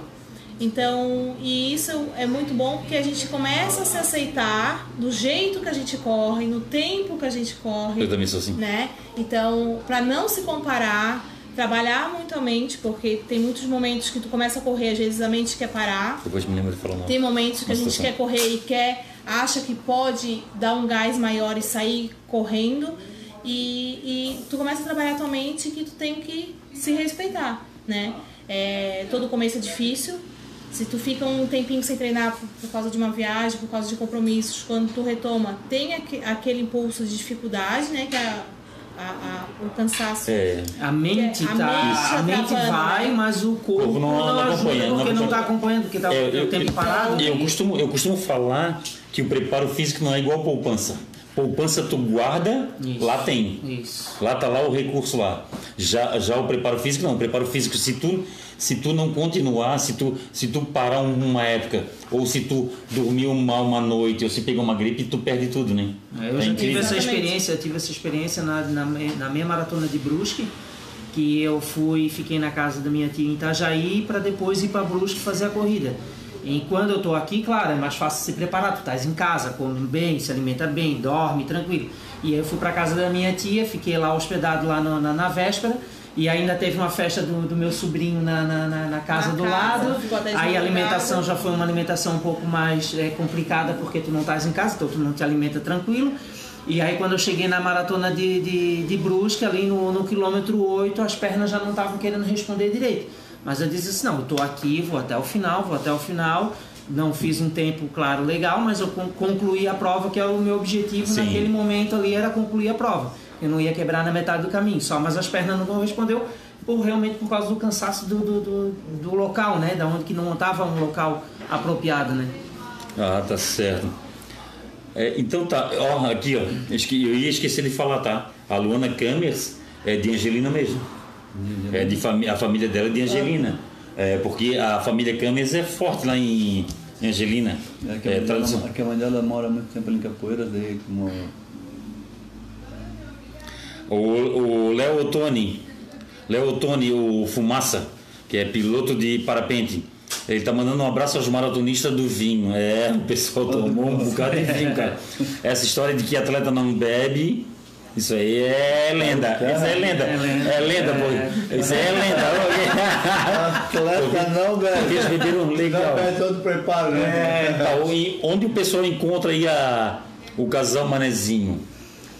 Então, e isso é muito bom porque a gente começa a se aceitar do jeito que a gente corre, no tempo que a gente corre Eu também sou assim. né? Então, para não se comparar, trabalhar muito a mente, porque tem muitos momentos que tu começa a correr, às vezes a mente quer parar. Depois me lembro de falar mal. Tem momentos que a gente situação. quer correr e quer, acha que pode dar um gás maior e sair correndo. E, e tu começa a trabalhar a tua mente que tu tem que se respeitar, né? É, todo começo é difícil. Se tu fica um tempinho sem treinar por, por causa de uma viagem, por causa de compromissos, quando tu retoma, tem aque- aquele impulso de dificuldade, né? Que a, a- a- o cansaço É, A mente A tá. mente a mente travando, vai, né? mas o corpo, corpo não- não ajuda acompanha, não porque não está acompanha. acompanhando, porque tá É, o tempo parado. Eu costumo, eu costumo falar que o preparo físico não é igual poupança. Poupança tu guarda, Isso. lá tem. Isso. Lá tá lá o recurso lá. Já, já o preparo físico não. O preparo físico, se tu, se tu não continuar, se tu, se tu parar um- uma época, ou se tu dormiu mal uma noite, ou se pegou uma gripe, tu perde tudo, né? É, Eu É já tive incrível. essa Exatamente. experiência, eu tive essa experiência na, na, na minha maratona de Brusque, que eu fui, fiquei na casa da minha tia em Itajaí para depois ir para Brusque fazer a corrida. E quando eu tô aqui, claro, é mais fácil se preparar, tu estás em casa, come bem, se alimenta bem, dorme tranquilo. E aí eu fui para casa da minha tia, fiquei lá hospedado lá na, na, na véspera. E ainda teve uma festa do, do meu sobrinho na, na, na- na casa Na do casa, lado. Aí a alimentação já foi uma alimentação um pouco mais é, complicada porque tu não estás em casa, então tu não te alimenta tranquilo. E aí quando eu cheguei na maratona de, de, de Brusque, ali no, no quilômetro 8, as pernas já não estavam querendo responder direito. Mas eu disse assim, não, eu tô aqui, vou até o final, vou até o final. Não fiz um tempo, claro, legal, mas eu con- concluí a prova, que é o meu objetivo Sim. naquele momento ali, era concluir a prova. Eu não ia quebrar na metade do caminho, só, mas as pernas não respondeu por realmente por causa do cansaço do, do, do, do local, né? Da onde que não estava um local apropriado, né? Ah, tá certo. É, então tá, ó, aqui ó, eu ia esquecer de falar, tá? A Luana Camers é de Angelina mesmo. É de fami a família dela é de Angelina. É, porque a família Camers é forte lá em Angelina. É que, É, a mãe tradição. dela, que a mãe dela mora muito tempo ali em Capoeiras, daí como O, Léo Ottoni, Léo Ottoni, o Fumaça, que é piloto de parapente, ele tá mandando um abraço aos maratonistas do vinho. É, o pessoal tomou um bocado de vinho, cara. Essa história de que atleta não bebe, isso aí é lenda. Isso é lenda. É lenda, pô. Isso aí é lenda. atleta não, Porque eles beberam legal. Não todo preparo, né? É, tá, e onde o pessoal encontra aí a, o casal Manezinho,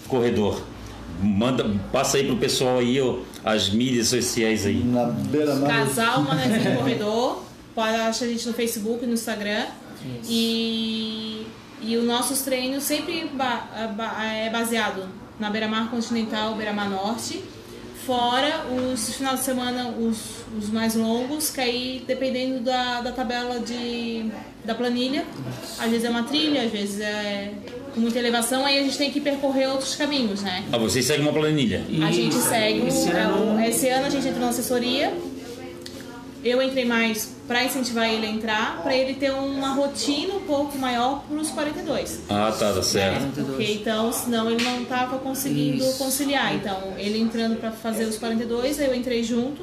corredor? Manda, passa aí pro pessoal aí ó, as mídias sociais aí. Na beira-mar. Casal Manezinho Corredor. Pode achar a gente no Facebook e no Instagram. E, e os nossos treinos sempre ba- ba- é baseado na Beira-Mar Continental, Beira-Mar Norte. Fora os finais de semana, os, os mais longos, que aí dependendo da, da tabela de, da planilha, às vezes é uma trilha, às vezes é com muita elevação, aí a gente tem que percorrer outros caminhos, né? Ah, vocês seguem uma planilha. A gente Isso. segue. Esse é ano- o- esse ano a gente entrou na assessoria. Eu entrei mais para incentivar ele a entrar, para ele ter uma rotina um pouco maior para os 42. Ah, tá, tá certo. né? Porque então, senão ele não estava conseguindo Isso. conciliar. Então, ele entrando para fazer os 42, eu entrei junto,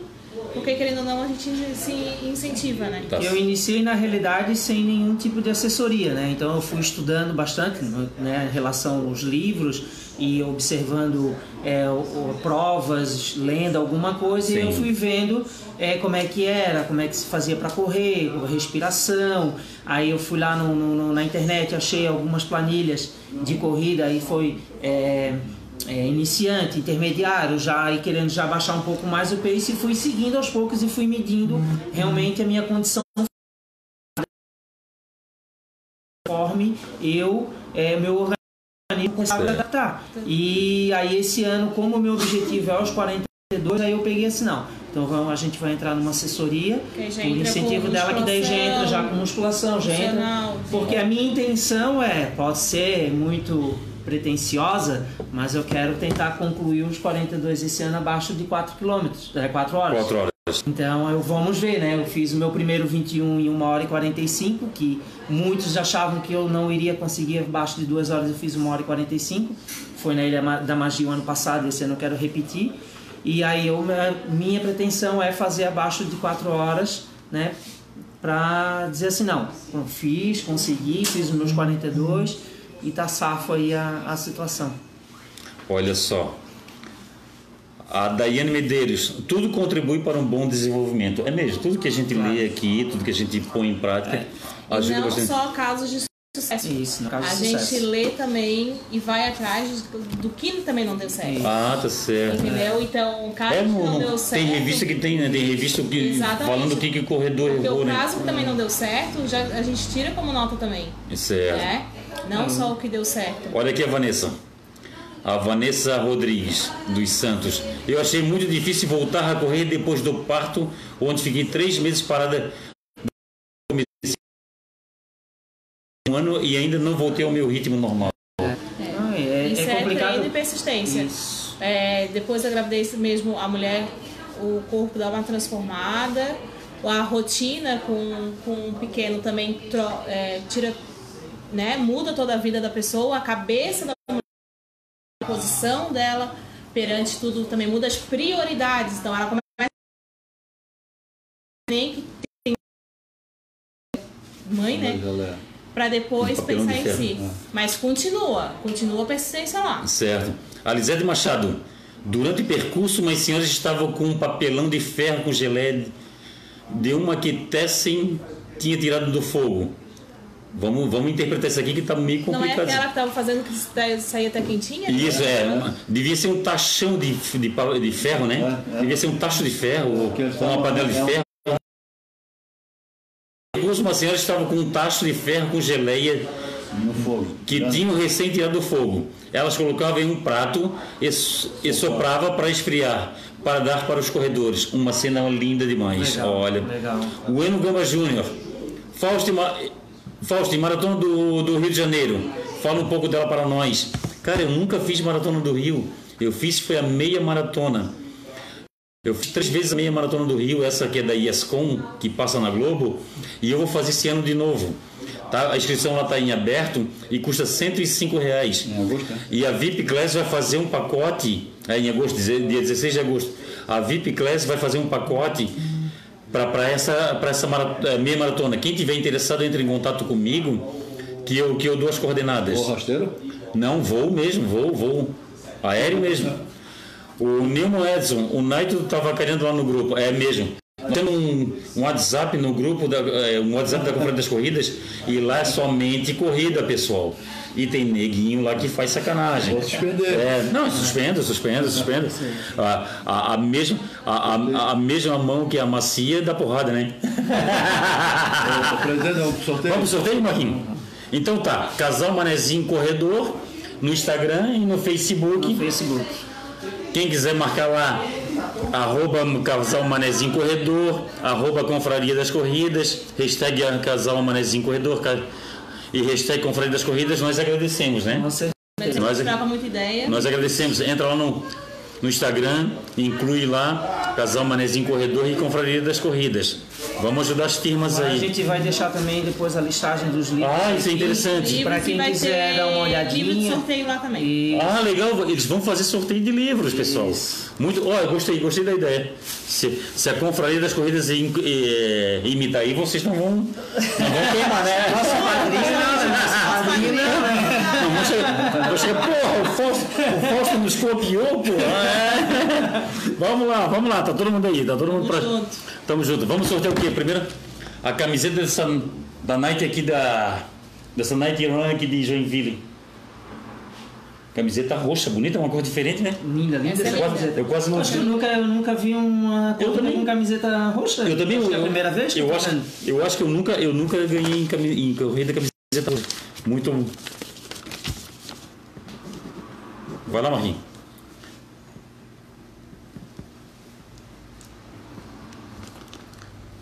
porque querendo ou não, a gente se incentiva, né? Tá. Eu iniciei na realidade sem nenhum tipo de assessoria, né? Então eu fui estudando bastante, né, em relação aos livros e observando é, o- provas, lendo alguma coisa e Sim. eu fui vendo é, como é que era, como é que se fazia para correr, respiração. Aí eu fui lá no- no- na internet, achei algumas planilhas de corrida, aí foi é, é, iniciante, intermediário, já aí querendo já baixar um pouco mais o pace e fui seguindo aos poucos e fui medindo realmente a minha condição conforme eu, é, meu organismo adaptar. E aí esse ano, como o meu objetivo é aos 42, aí eu peguei assim, não. Então vamos, a gente vai entrar numa assessoria, entra incentivo com dela, que daí já entra já com musculação, já entra. Porque a minha intenção é, pode ser muito pretensiosa, mas eu quero tentar concluir os 42 esse ano abaixo de 4 km, é 4 horas. Quatro horas. Então eu vamos ver, né? Eu fiz o meu primeiro 21 em 1 hora e 45, que muitos achavam que eu não iria conseguir abaixo de 2 horas, eu fiz 1 hora e 45. Foi na Ilha da Magia o ano passado, esse ano eu quero repetir. E aí eu, minha pretensão é fazer abaixo de 4 horas, né? Pra dizer assim, não, fiz, consegui, fiz os meus 42 e tá safo aí a, a situação. Olha só. A Daiane Medeiros, tudo contribui para um bom desenvolvimento. É mesmo, tudo que a gente lê aqui, tudo que a gente põe em prática, E ajuda não bastante. só casos de sucesso. Isso, no caso A de gente sucesso. lê também e vai atrás do que também não deu certo. Ah, tá certo. Entendeu? Então, o caso É, que não não, deu certo. tem revista que tem, né? Tem revista que Exatamente. falando o que, que o corredor Porque errou, o né? caso que também não deu certo, já, a gente tira como nota também. Certo. Né? Não só o que deu certo. Olha aqui a Vanessa. A Vanessa Rodrigues, dos Santos. Eu achei muito difícil voltar a correr depois do parto, onde fiquei três meses parada um ano e ainda não voltei ao meu ritmo normal. Não, é, Isso é é, complicado. treino e persistência. Isso. É, depois da gravidez mesmo, a mulher, o corpo dá uma transformada. A rotina com, com o pequeno também tro- é, tira, né, muda toda a vida da pessoa, a cabeça da posição dela perante tudo também muda as prioridades. Então ela começa nem que tem mãe, né? É- Para depois Um pensar de em si. Mas continua, continua a persistência lá. Certo. A Lisete Machado. Durante o percurso, umas senhoras estavam com um papelão de ferro com gelé de uma que Tessen tinha tirado do fogo. Vamos, vamos interpretar isso aqui que está meio Não é complicado. aquela que estava fazendo que sa- saía até quentinha? Isso, é. Devia ser um tachão de, de, de ferro, né? É, é. Devia ser um tacho de ferro, ou uma panela de é ferro. Algumas uma senhora estavam com um tacho de ferro com geleia no fogo. que Já- tinham recém tirado do fogo. Elas colocavam em um prato e, e soprava para esfriar, para dar para os corredores. Uma cena linda demais. Legal, Olha. legal. O Eno Gama Júnior. Fausto, Ma- Fausto, Maratona do, do Rio de Janeiro. Fala um pouco dela para nós. Cara, eu nunca fiz Maratona do Rio. Eu fiz foi a meia maratona. Eu fiz três vezes a meia maratona do Rio, essa que é da IESCOM, que passa na Globo, e eu vou fazer esse ano de novo. Tá? A inscrição lá está em aberto e custa 105 reais. Em agosto, né? E a VIP Class vai fazer um pacote, é, em agosto, dia 16 de agosto. A VIP Class vai fazer um pacote para essa, pra essa eh, meia maratona. Quem tiver interessado, entre em contato comigo, que eu, que eu dou as coordenadas. O rasteiro? Não, vou mesmo, vou, vou. Aéreo mesmo. O Nilmo Edson, o Naito estava querendo lá no grupo, é mesmo. Tem um, um WhatsApp no grupo, da, é, um WhatsApp da Conferência das Corridas, e lá é somente corrida, pessoal. E tem neguinho lá que faz sacanagem. Vou suspender. É, não, suspenda, suspenda, suspenda. A, a, a, mesma, a, a, a mesma mão que a macia dá porrada, né? Vamos pro sorteio, Marquinhos? Então tá, casal Manezinho Corredor, no Instagram e no Facebook. No Facebook. Quem quiser marcar lá, arroba Casal Manezinho Corredor, arroba Confraria das Corridas, hashtag Casal Manezinho Corredor e hashtag Confraria das Corridas, nós agradecemos, né? Mas Nós. Nós agradecemos. Entra lá no, no Instagram, inclui lá Casal Manezinho Corredor e Confraria das Corridas. Vamos ajudar as firmas A aí. gente vai deixar também depois a listagem dos livros. Ah, isso é interessante. E quem vai quiser ter dar uma Livro de olhadinha. sorteio lá também. E Ah, legal, eles vão fazer sorteio de livros, pessoal. Muito, ó, eu gostei, gostei da ideia. Se, se a confraria das corridas im- eh, imitar aí, vocês não vão, não vão queimar, né? nosso padrinho, né? Nosso padrinho, né? Não, vão porra, o Fausto, o Fausto nos copiou, pô. É. Vamos lá, vamos lá, tá todo mundo aí, tá todo mundo Tamo pra... junto. Tamo junto. Vamos sortear o quê? Primeiro, a camiseta dessa, da Nike aqui da. Dessa Nike Run aqui de Joinville. Camiseta roxa, bonita, uma cor diferente, né? Linda, linda Essa camiseta. Eu quase não Acho que eu nunca, eu nunca vi uma Eu também. com camiseta roxa. Eu também. Acho que é a eu- primeira vez que eu tô acho, vendo. eu acho que eu nunca, eu nunca ganhei em, cami- em corrida camiseta roxa. Muito. Vai lá, Marrinho.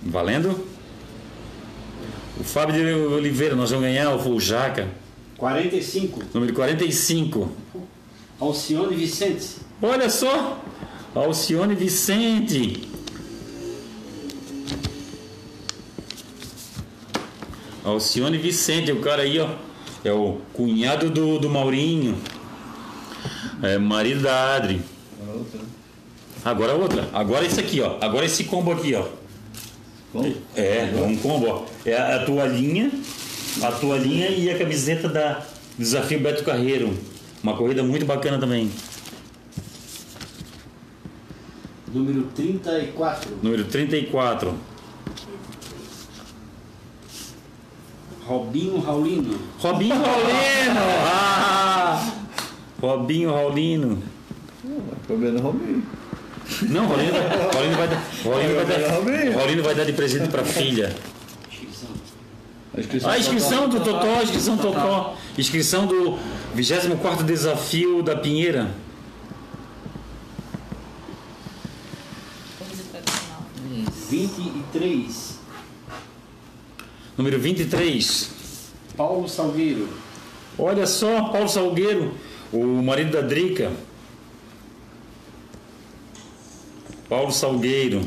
Valendo? O Fábio de Oliveira, nós vamos ganhar o o Jaca, 45. número 45. Alcione Vicente. Olha só! Alcione Vicente. Alcione Vicente, o cara aí, ó. É o cunhado do, do Maurinho. É marido da Adri. Agora outra. Agora esse aqui, ó. Agora esse combo aqui, ó. É, é um combo, ó. É a, a toalhinha, a toalhinha e a camiseta da Desafio Beto Carreiro. Uma corrida muito bacana também. Número 34. Número 34. Robinho Raulino. Robinho Raulino! Ah! Robinho Raulino. foi bem no Robinho. Não, Raulino vai, Raulino vai dar. Raulino vai dar, vai dar de presente pra filha. Inscrição. A inscrição, A inscrição do Totó, a inscrição do Totó. Inscrição do 24 desafio da Pinheira. Corrida tradicional. 23. Número 23. Paulo Salgueiro. Olha só, Paulo Salgueiro, o marido da Drica. Paulo Salgueiro.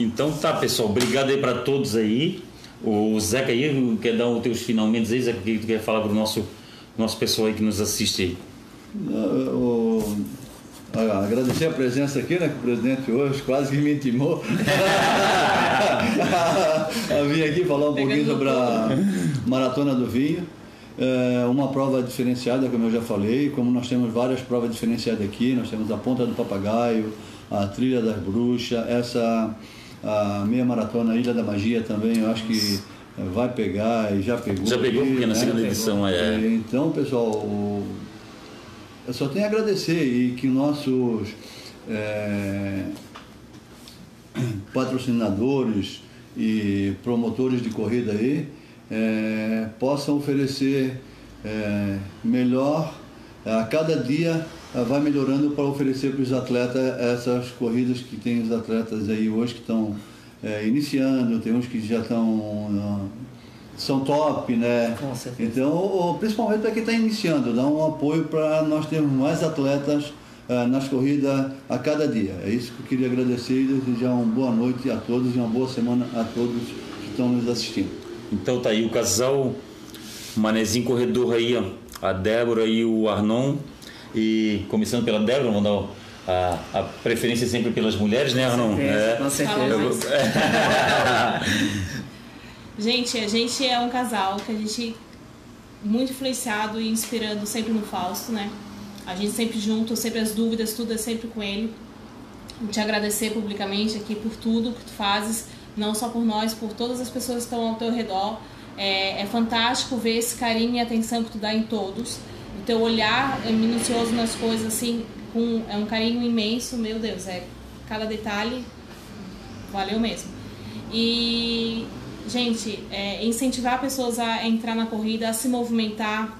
Então tá, pessoal, obrigado aí para todos aí. O Zeca aí, quer dar os teus finalmente aí, Zeca, o que tu quer falar pro nosso, nosso pessoal aí que nos assiste aí? O- a- agradecer a presença aqui, né? Que o presidente hoje quase que me intimou. a vir aqui falar um pouquinho sobre a Maratona do Vinho. É uma prova diferenciada, como eu já falei, como nós temos várias provas diferenciadas aqui, nós temos a Ponta do Papagaio, a Trilha das Bruxas, essa a meia maratona Ilha da Magia também, eu acho que eh, vai pegar e já pegou. Já pegou, porque na né? segunda edição é. Então, pessoal, o- eu só tenho a agradecer e que nossos eh, patrocinadores e promotores de corrida aí eh, possam oferecer eh, melhor a cada dia eh, vai melhorando para oferecer para os atletas essas corridas que tem os atletas aí hoje que estão eh, iniciando, tem uns que já estão ah, são top, né? Com certeza. Então, principalmente para quem está iniciando, dá um apoio para nós termos mais atletas ah, nas corridas a cada dia. É isso que eu queria agradecer e desejar uma boa noite a todos e uma boa semana a todos que estão nos assistindo. Então tá aí o casal Manezinho Corredor aí, ó. A Débora e o Arnon. E começando pela Débora, vamos dar a, a preferência sempre pelas mulheres, né, Arnon? certeza, com certeza. Eu- Gente, a gente é um casal que a gente muito influenciado e inspirando sempre no Fausto, né? A gente sempre junto, sempre as dúvidas, tudo é sempre com ele. Te agradecer publicamente aqui por tudo que tu fazes, não só por nós, por todas as pessoas que estão ao teu redor. É, é fantástico ver esse carinho e atenção que tu dá em todos. O teu olhar é minucioso nas coisas, assim, com, é um carinho imenso, meu Deus, é cada detalhe valeu mesmo. E, gente, é, incentivar pessoas a entrar na corrida, a se movimentar,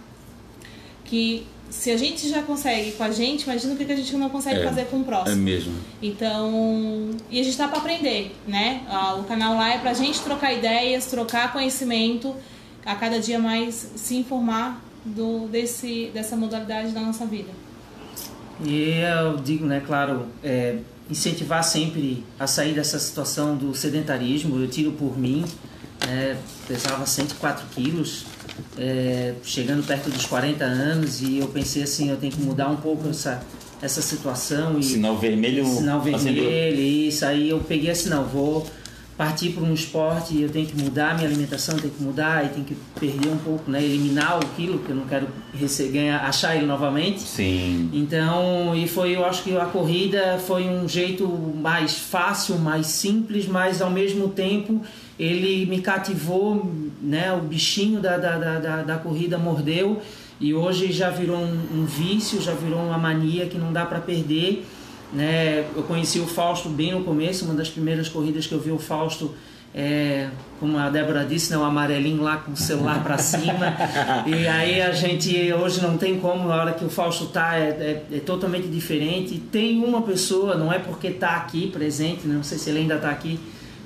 que se a gente já consegue com a gente, imagina o que que a gente não consegue É, fazer com o É próximo. mesmo. Então, e a gente tá para aprender, né? O canal lá é pra gente trocar ideias, trocar conhecimento, a cada dia mais se informar do, desse, dessa modalidade da nossa vida. E eu digo, né, claro, é, incentivar sempre a sair dessa situação do sedentarismo. Eu tiro por mim, né, pesava 104 quilos, é, chegando perto dos 40 anos, e eu pensei assim, eu tenho que mudar um pouco essa, essa situação. E, Sinal vermelho. sinal acendeu. vermelho, isso aí eu peguei assim, não, vou partir para um esporte, eu tenho que mudar minha alimentação, tenho que mudar e tenho que perder um pouco, né, eliminar o quilo, porque eu não quero ganhar, achar ele novamente. Sim. Então, e foi, eu acho que a corrida foi um jeito mais fácil, mais simples, mas ao mesmo tempo ele me cativou, né? O bichinho da, da, da, da, da corrida mordeu e hoje já virou um, um vício, já virou uma mania que não dá para perder. Né? Eu conheci o Fausto bem no começo, uma das primeiras corridas que eu vi o Fausto, é, como a Débora disse, né, o amarelinho lá com o celular para cima. e aí a gente hoje não tem como, na hora que o Fausto tá, é, é- é totalmente diferente. Tem uma pessoa, não é porque tá aqui presente, né, não sei se ele ainda tá aqui,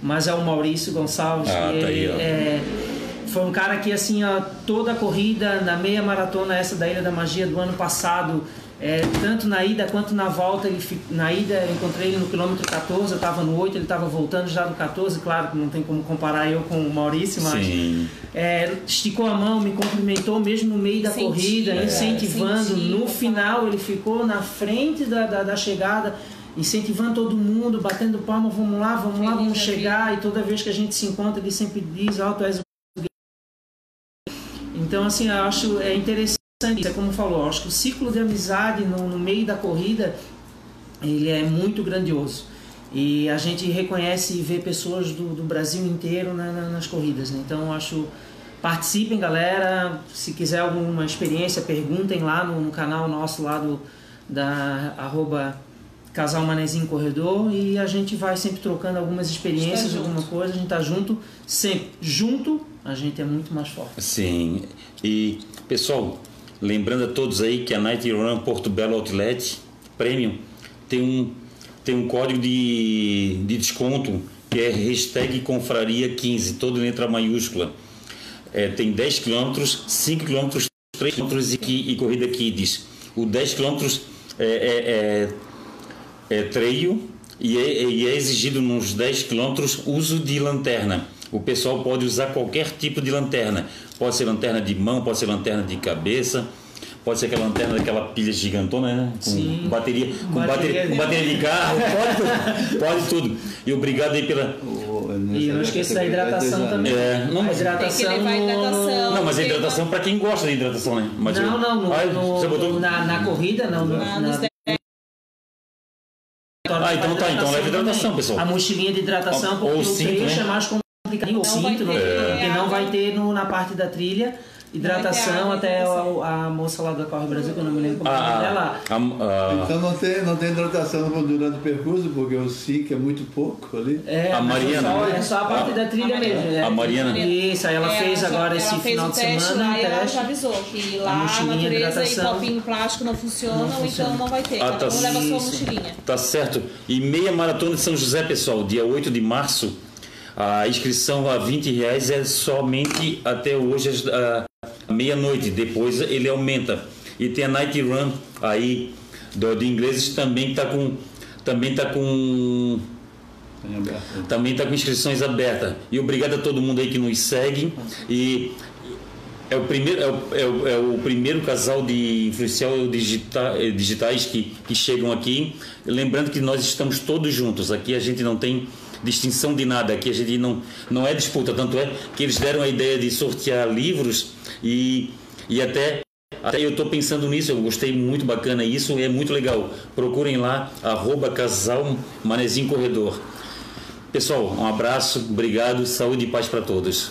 mas é o Maurício Gonçalves. Ah, que tá aí, ele é, foi um cara que assim, ó, toda a corrida, na meia maratona essa da Ilha da Magia do ano passado, é, tanto na ida quanto na volta, ele na ida eu encontrei ele no quilômetro 14, eu estava no 8, ele estava voltando já no 14, claro que não tem como comparar eu com o Maurício, mas Sim. é, esticou a mão, me cumprimentou mesmo no meio da corrida, é, incentivando. incentiva, no final ele ficou na frente da, da, da chegada, incentivando todo mundo, batendo palma, vamos lá, vamos lá, vamos chegar. E toda vez que a gente se encontra, ele sempre diz, tu és o então, assim, eu acho é interessante, é como falou, acho que o ciclo de amizade no, no meio da corrida, ele é muito grandioso. E a gente reconhece e vê pessoas do, do Brasil inteiro na- na- nas corridas, né? Então, acho, participem, galera. Se quiser alguma experiência, perguntem lá no, no canal nosso lá do, da arroba Casal Manezinho Corredor e a gente vai sempre trocando algumas experiências, junto. alguma coisa, a gente tá junto, sempre. Junto, a gente é muito mais forte. Sim. E, pessoal, lembrando a todos aí que a Night Run Porto Belo Outlet Premium tem um, tem um código de, de desconto que é hashtag confraria15, todo em letra maiúscula. É, tem 10 km, 5 km, 3 km e, e corrida kids. O 10 km é, é, é, é treio e é, e é exigido nos 10 quilômetros uso de lanterna. O pessoal pode usar qualquer tipo de lanterna. Pode ser lanterna de mão, pode ser lanterna de cabeça, pode ser aquela lanterna daquela pilha gigantona, né? Com Sim. bateria, com Bateria bateria, bateria de carro, pode tudo. Pode tudo. E obrigado aí pela. E não esqueça da hidratação também. É, não, a mas- hidratação. Tem que levar no- hidratação. Não, mas a hidratação para quem gosta de hidratação, né? Mas não, eu- não, no, Ah, no- você botou... na, na corrida não. no- Na- Ah, então tá, então leva hidratação, também. pessoal. A mochilinha de hidratação, Ou- porque ou o cinto, trecho né? é mais complicado. Vai cinto, não ter tem, porque não vai ter no, na parte da trilha. Hidratação, até a, a moça lá da Corre Brasil, que eu não me lembro como é o nome Ah, dela. ah, ah, Então não tem, não tem hidratação durante o percurso, porque o SIC é muito pouco ali. É, A mas Mariana. É só, é só a parte da trilha A mesmo. Mariana. é. A Mariana. Isso, aí ela É, fez já- agora esse ela fez final o de semana. lá e ela já avisou que lá a, natureza e copinho plástico não funcionam, não funciona. então não vai ter. Ah, Cada tá. um leva a sua mochilinha. Tá certo. E meia maratona de São José, pessoal, dia 8 de março. A inscrição a 20 reais é somente até hoje meia-noite. Depois ele aumenta. E tem a Night Run aí do, de ingleses também tá com também tá com também tá com inscrições abertas. E obrigado a todo mundo aí que nos segue e é o primeiro, é o, é o, é o primeiro casal de influencial digita, eh, digitais que, que chegam aqui. Lembrando que nós estamos todos juntos. Aqui a gente não tem distinção de nada. Aqui a gente não, não é disputa. Tanto é que eles deram a ideia de sortear livros e, e até. Até eu estou pensando nisso, eu gostei muito bacana isso, é muito legal. Procurem lá, arroba casal Manezinho Corredor. Pessoal, um abraço, obrigado, saúde e paz para todos.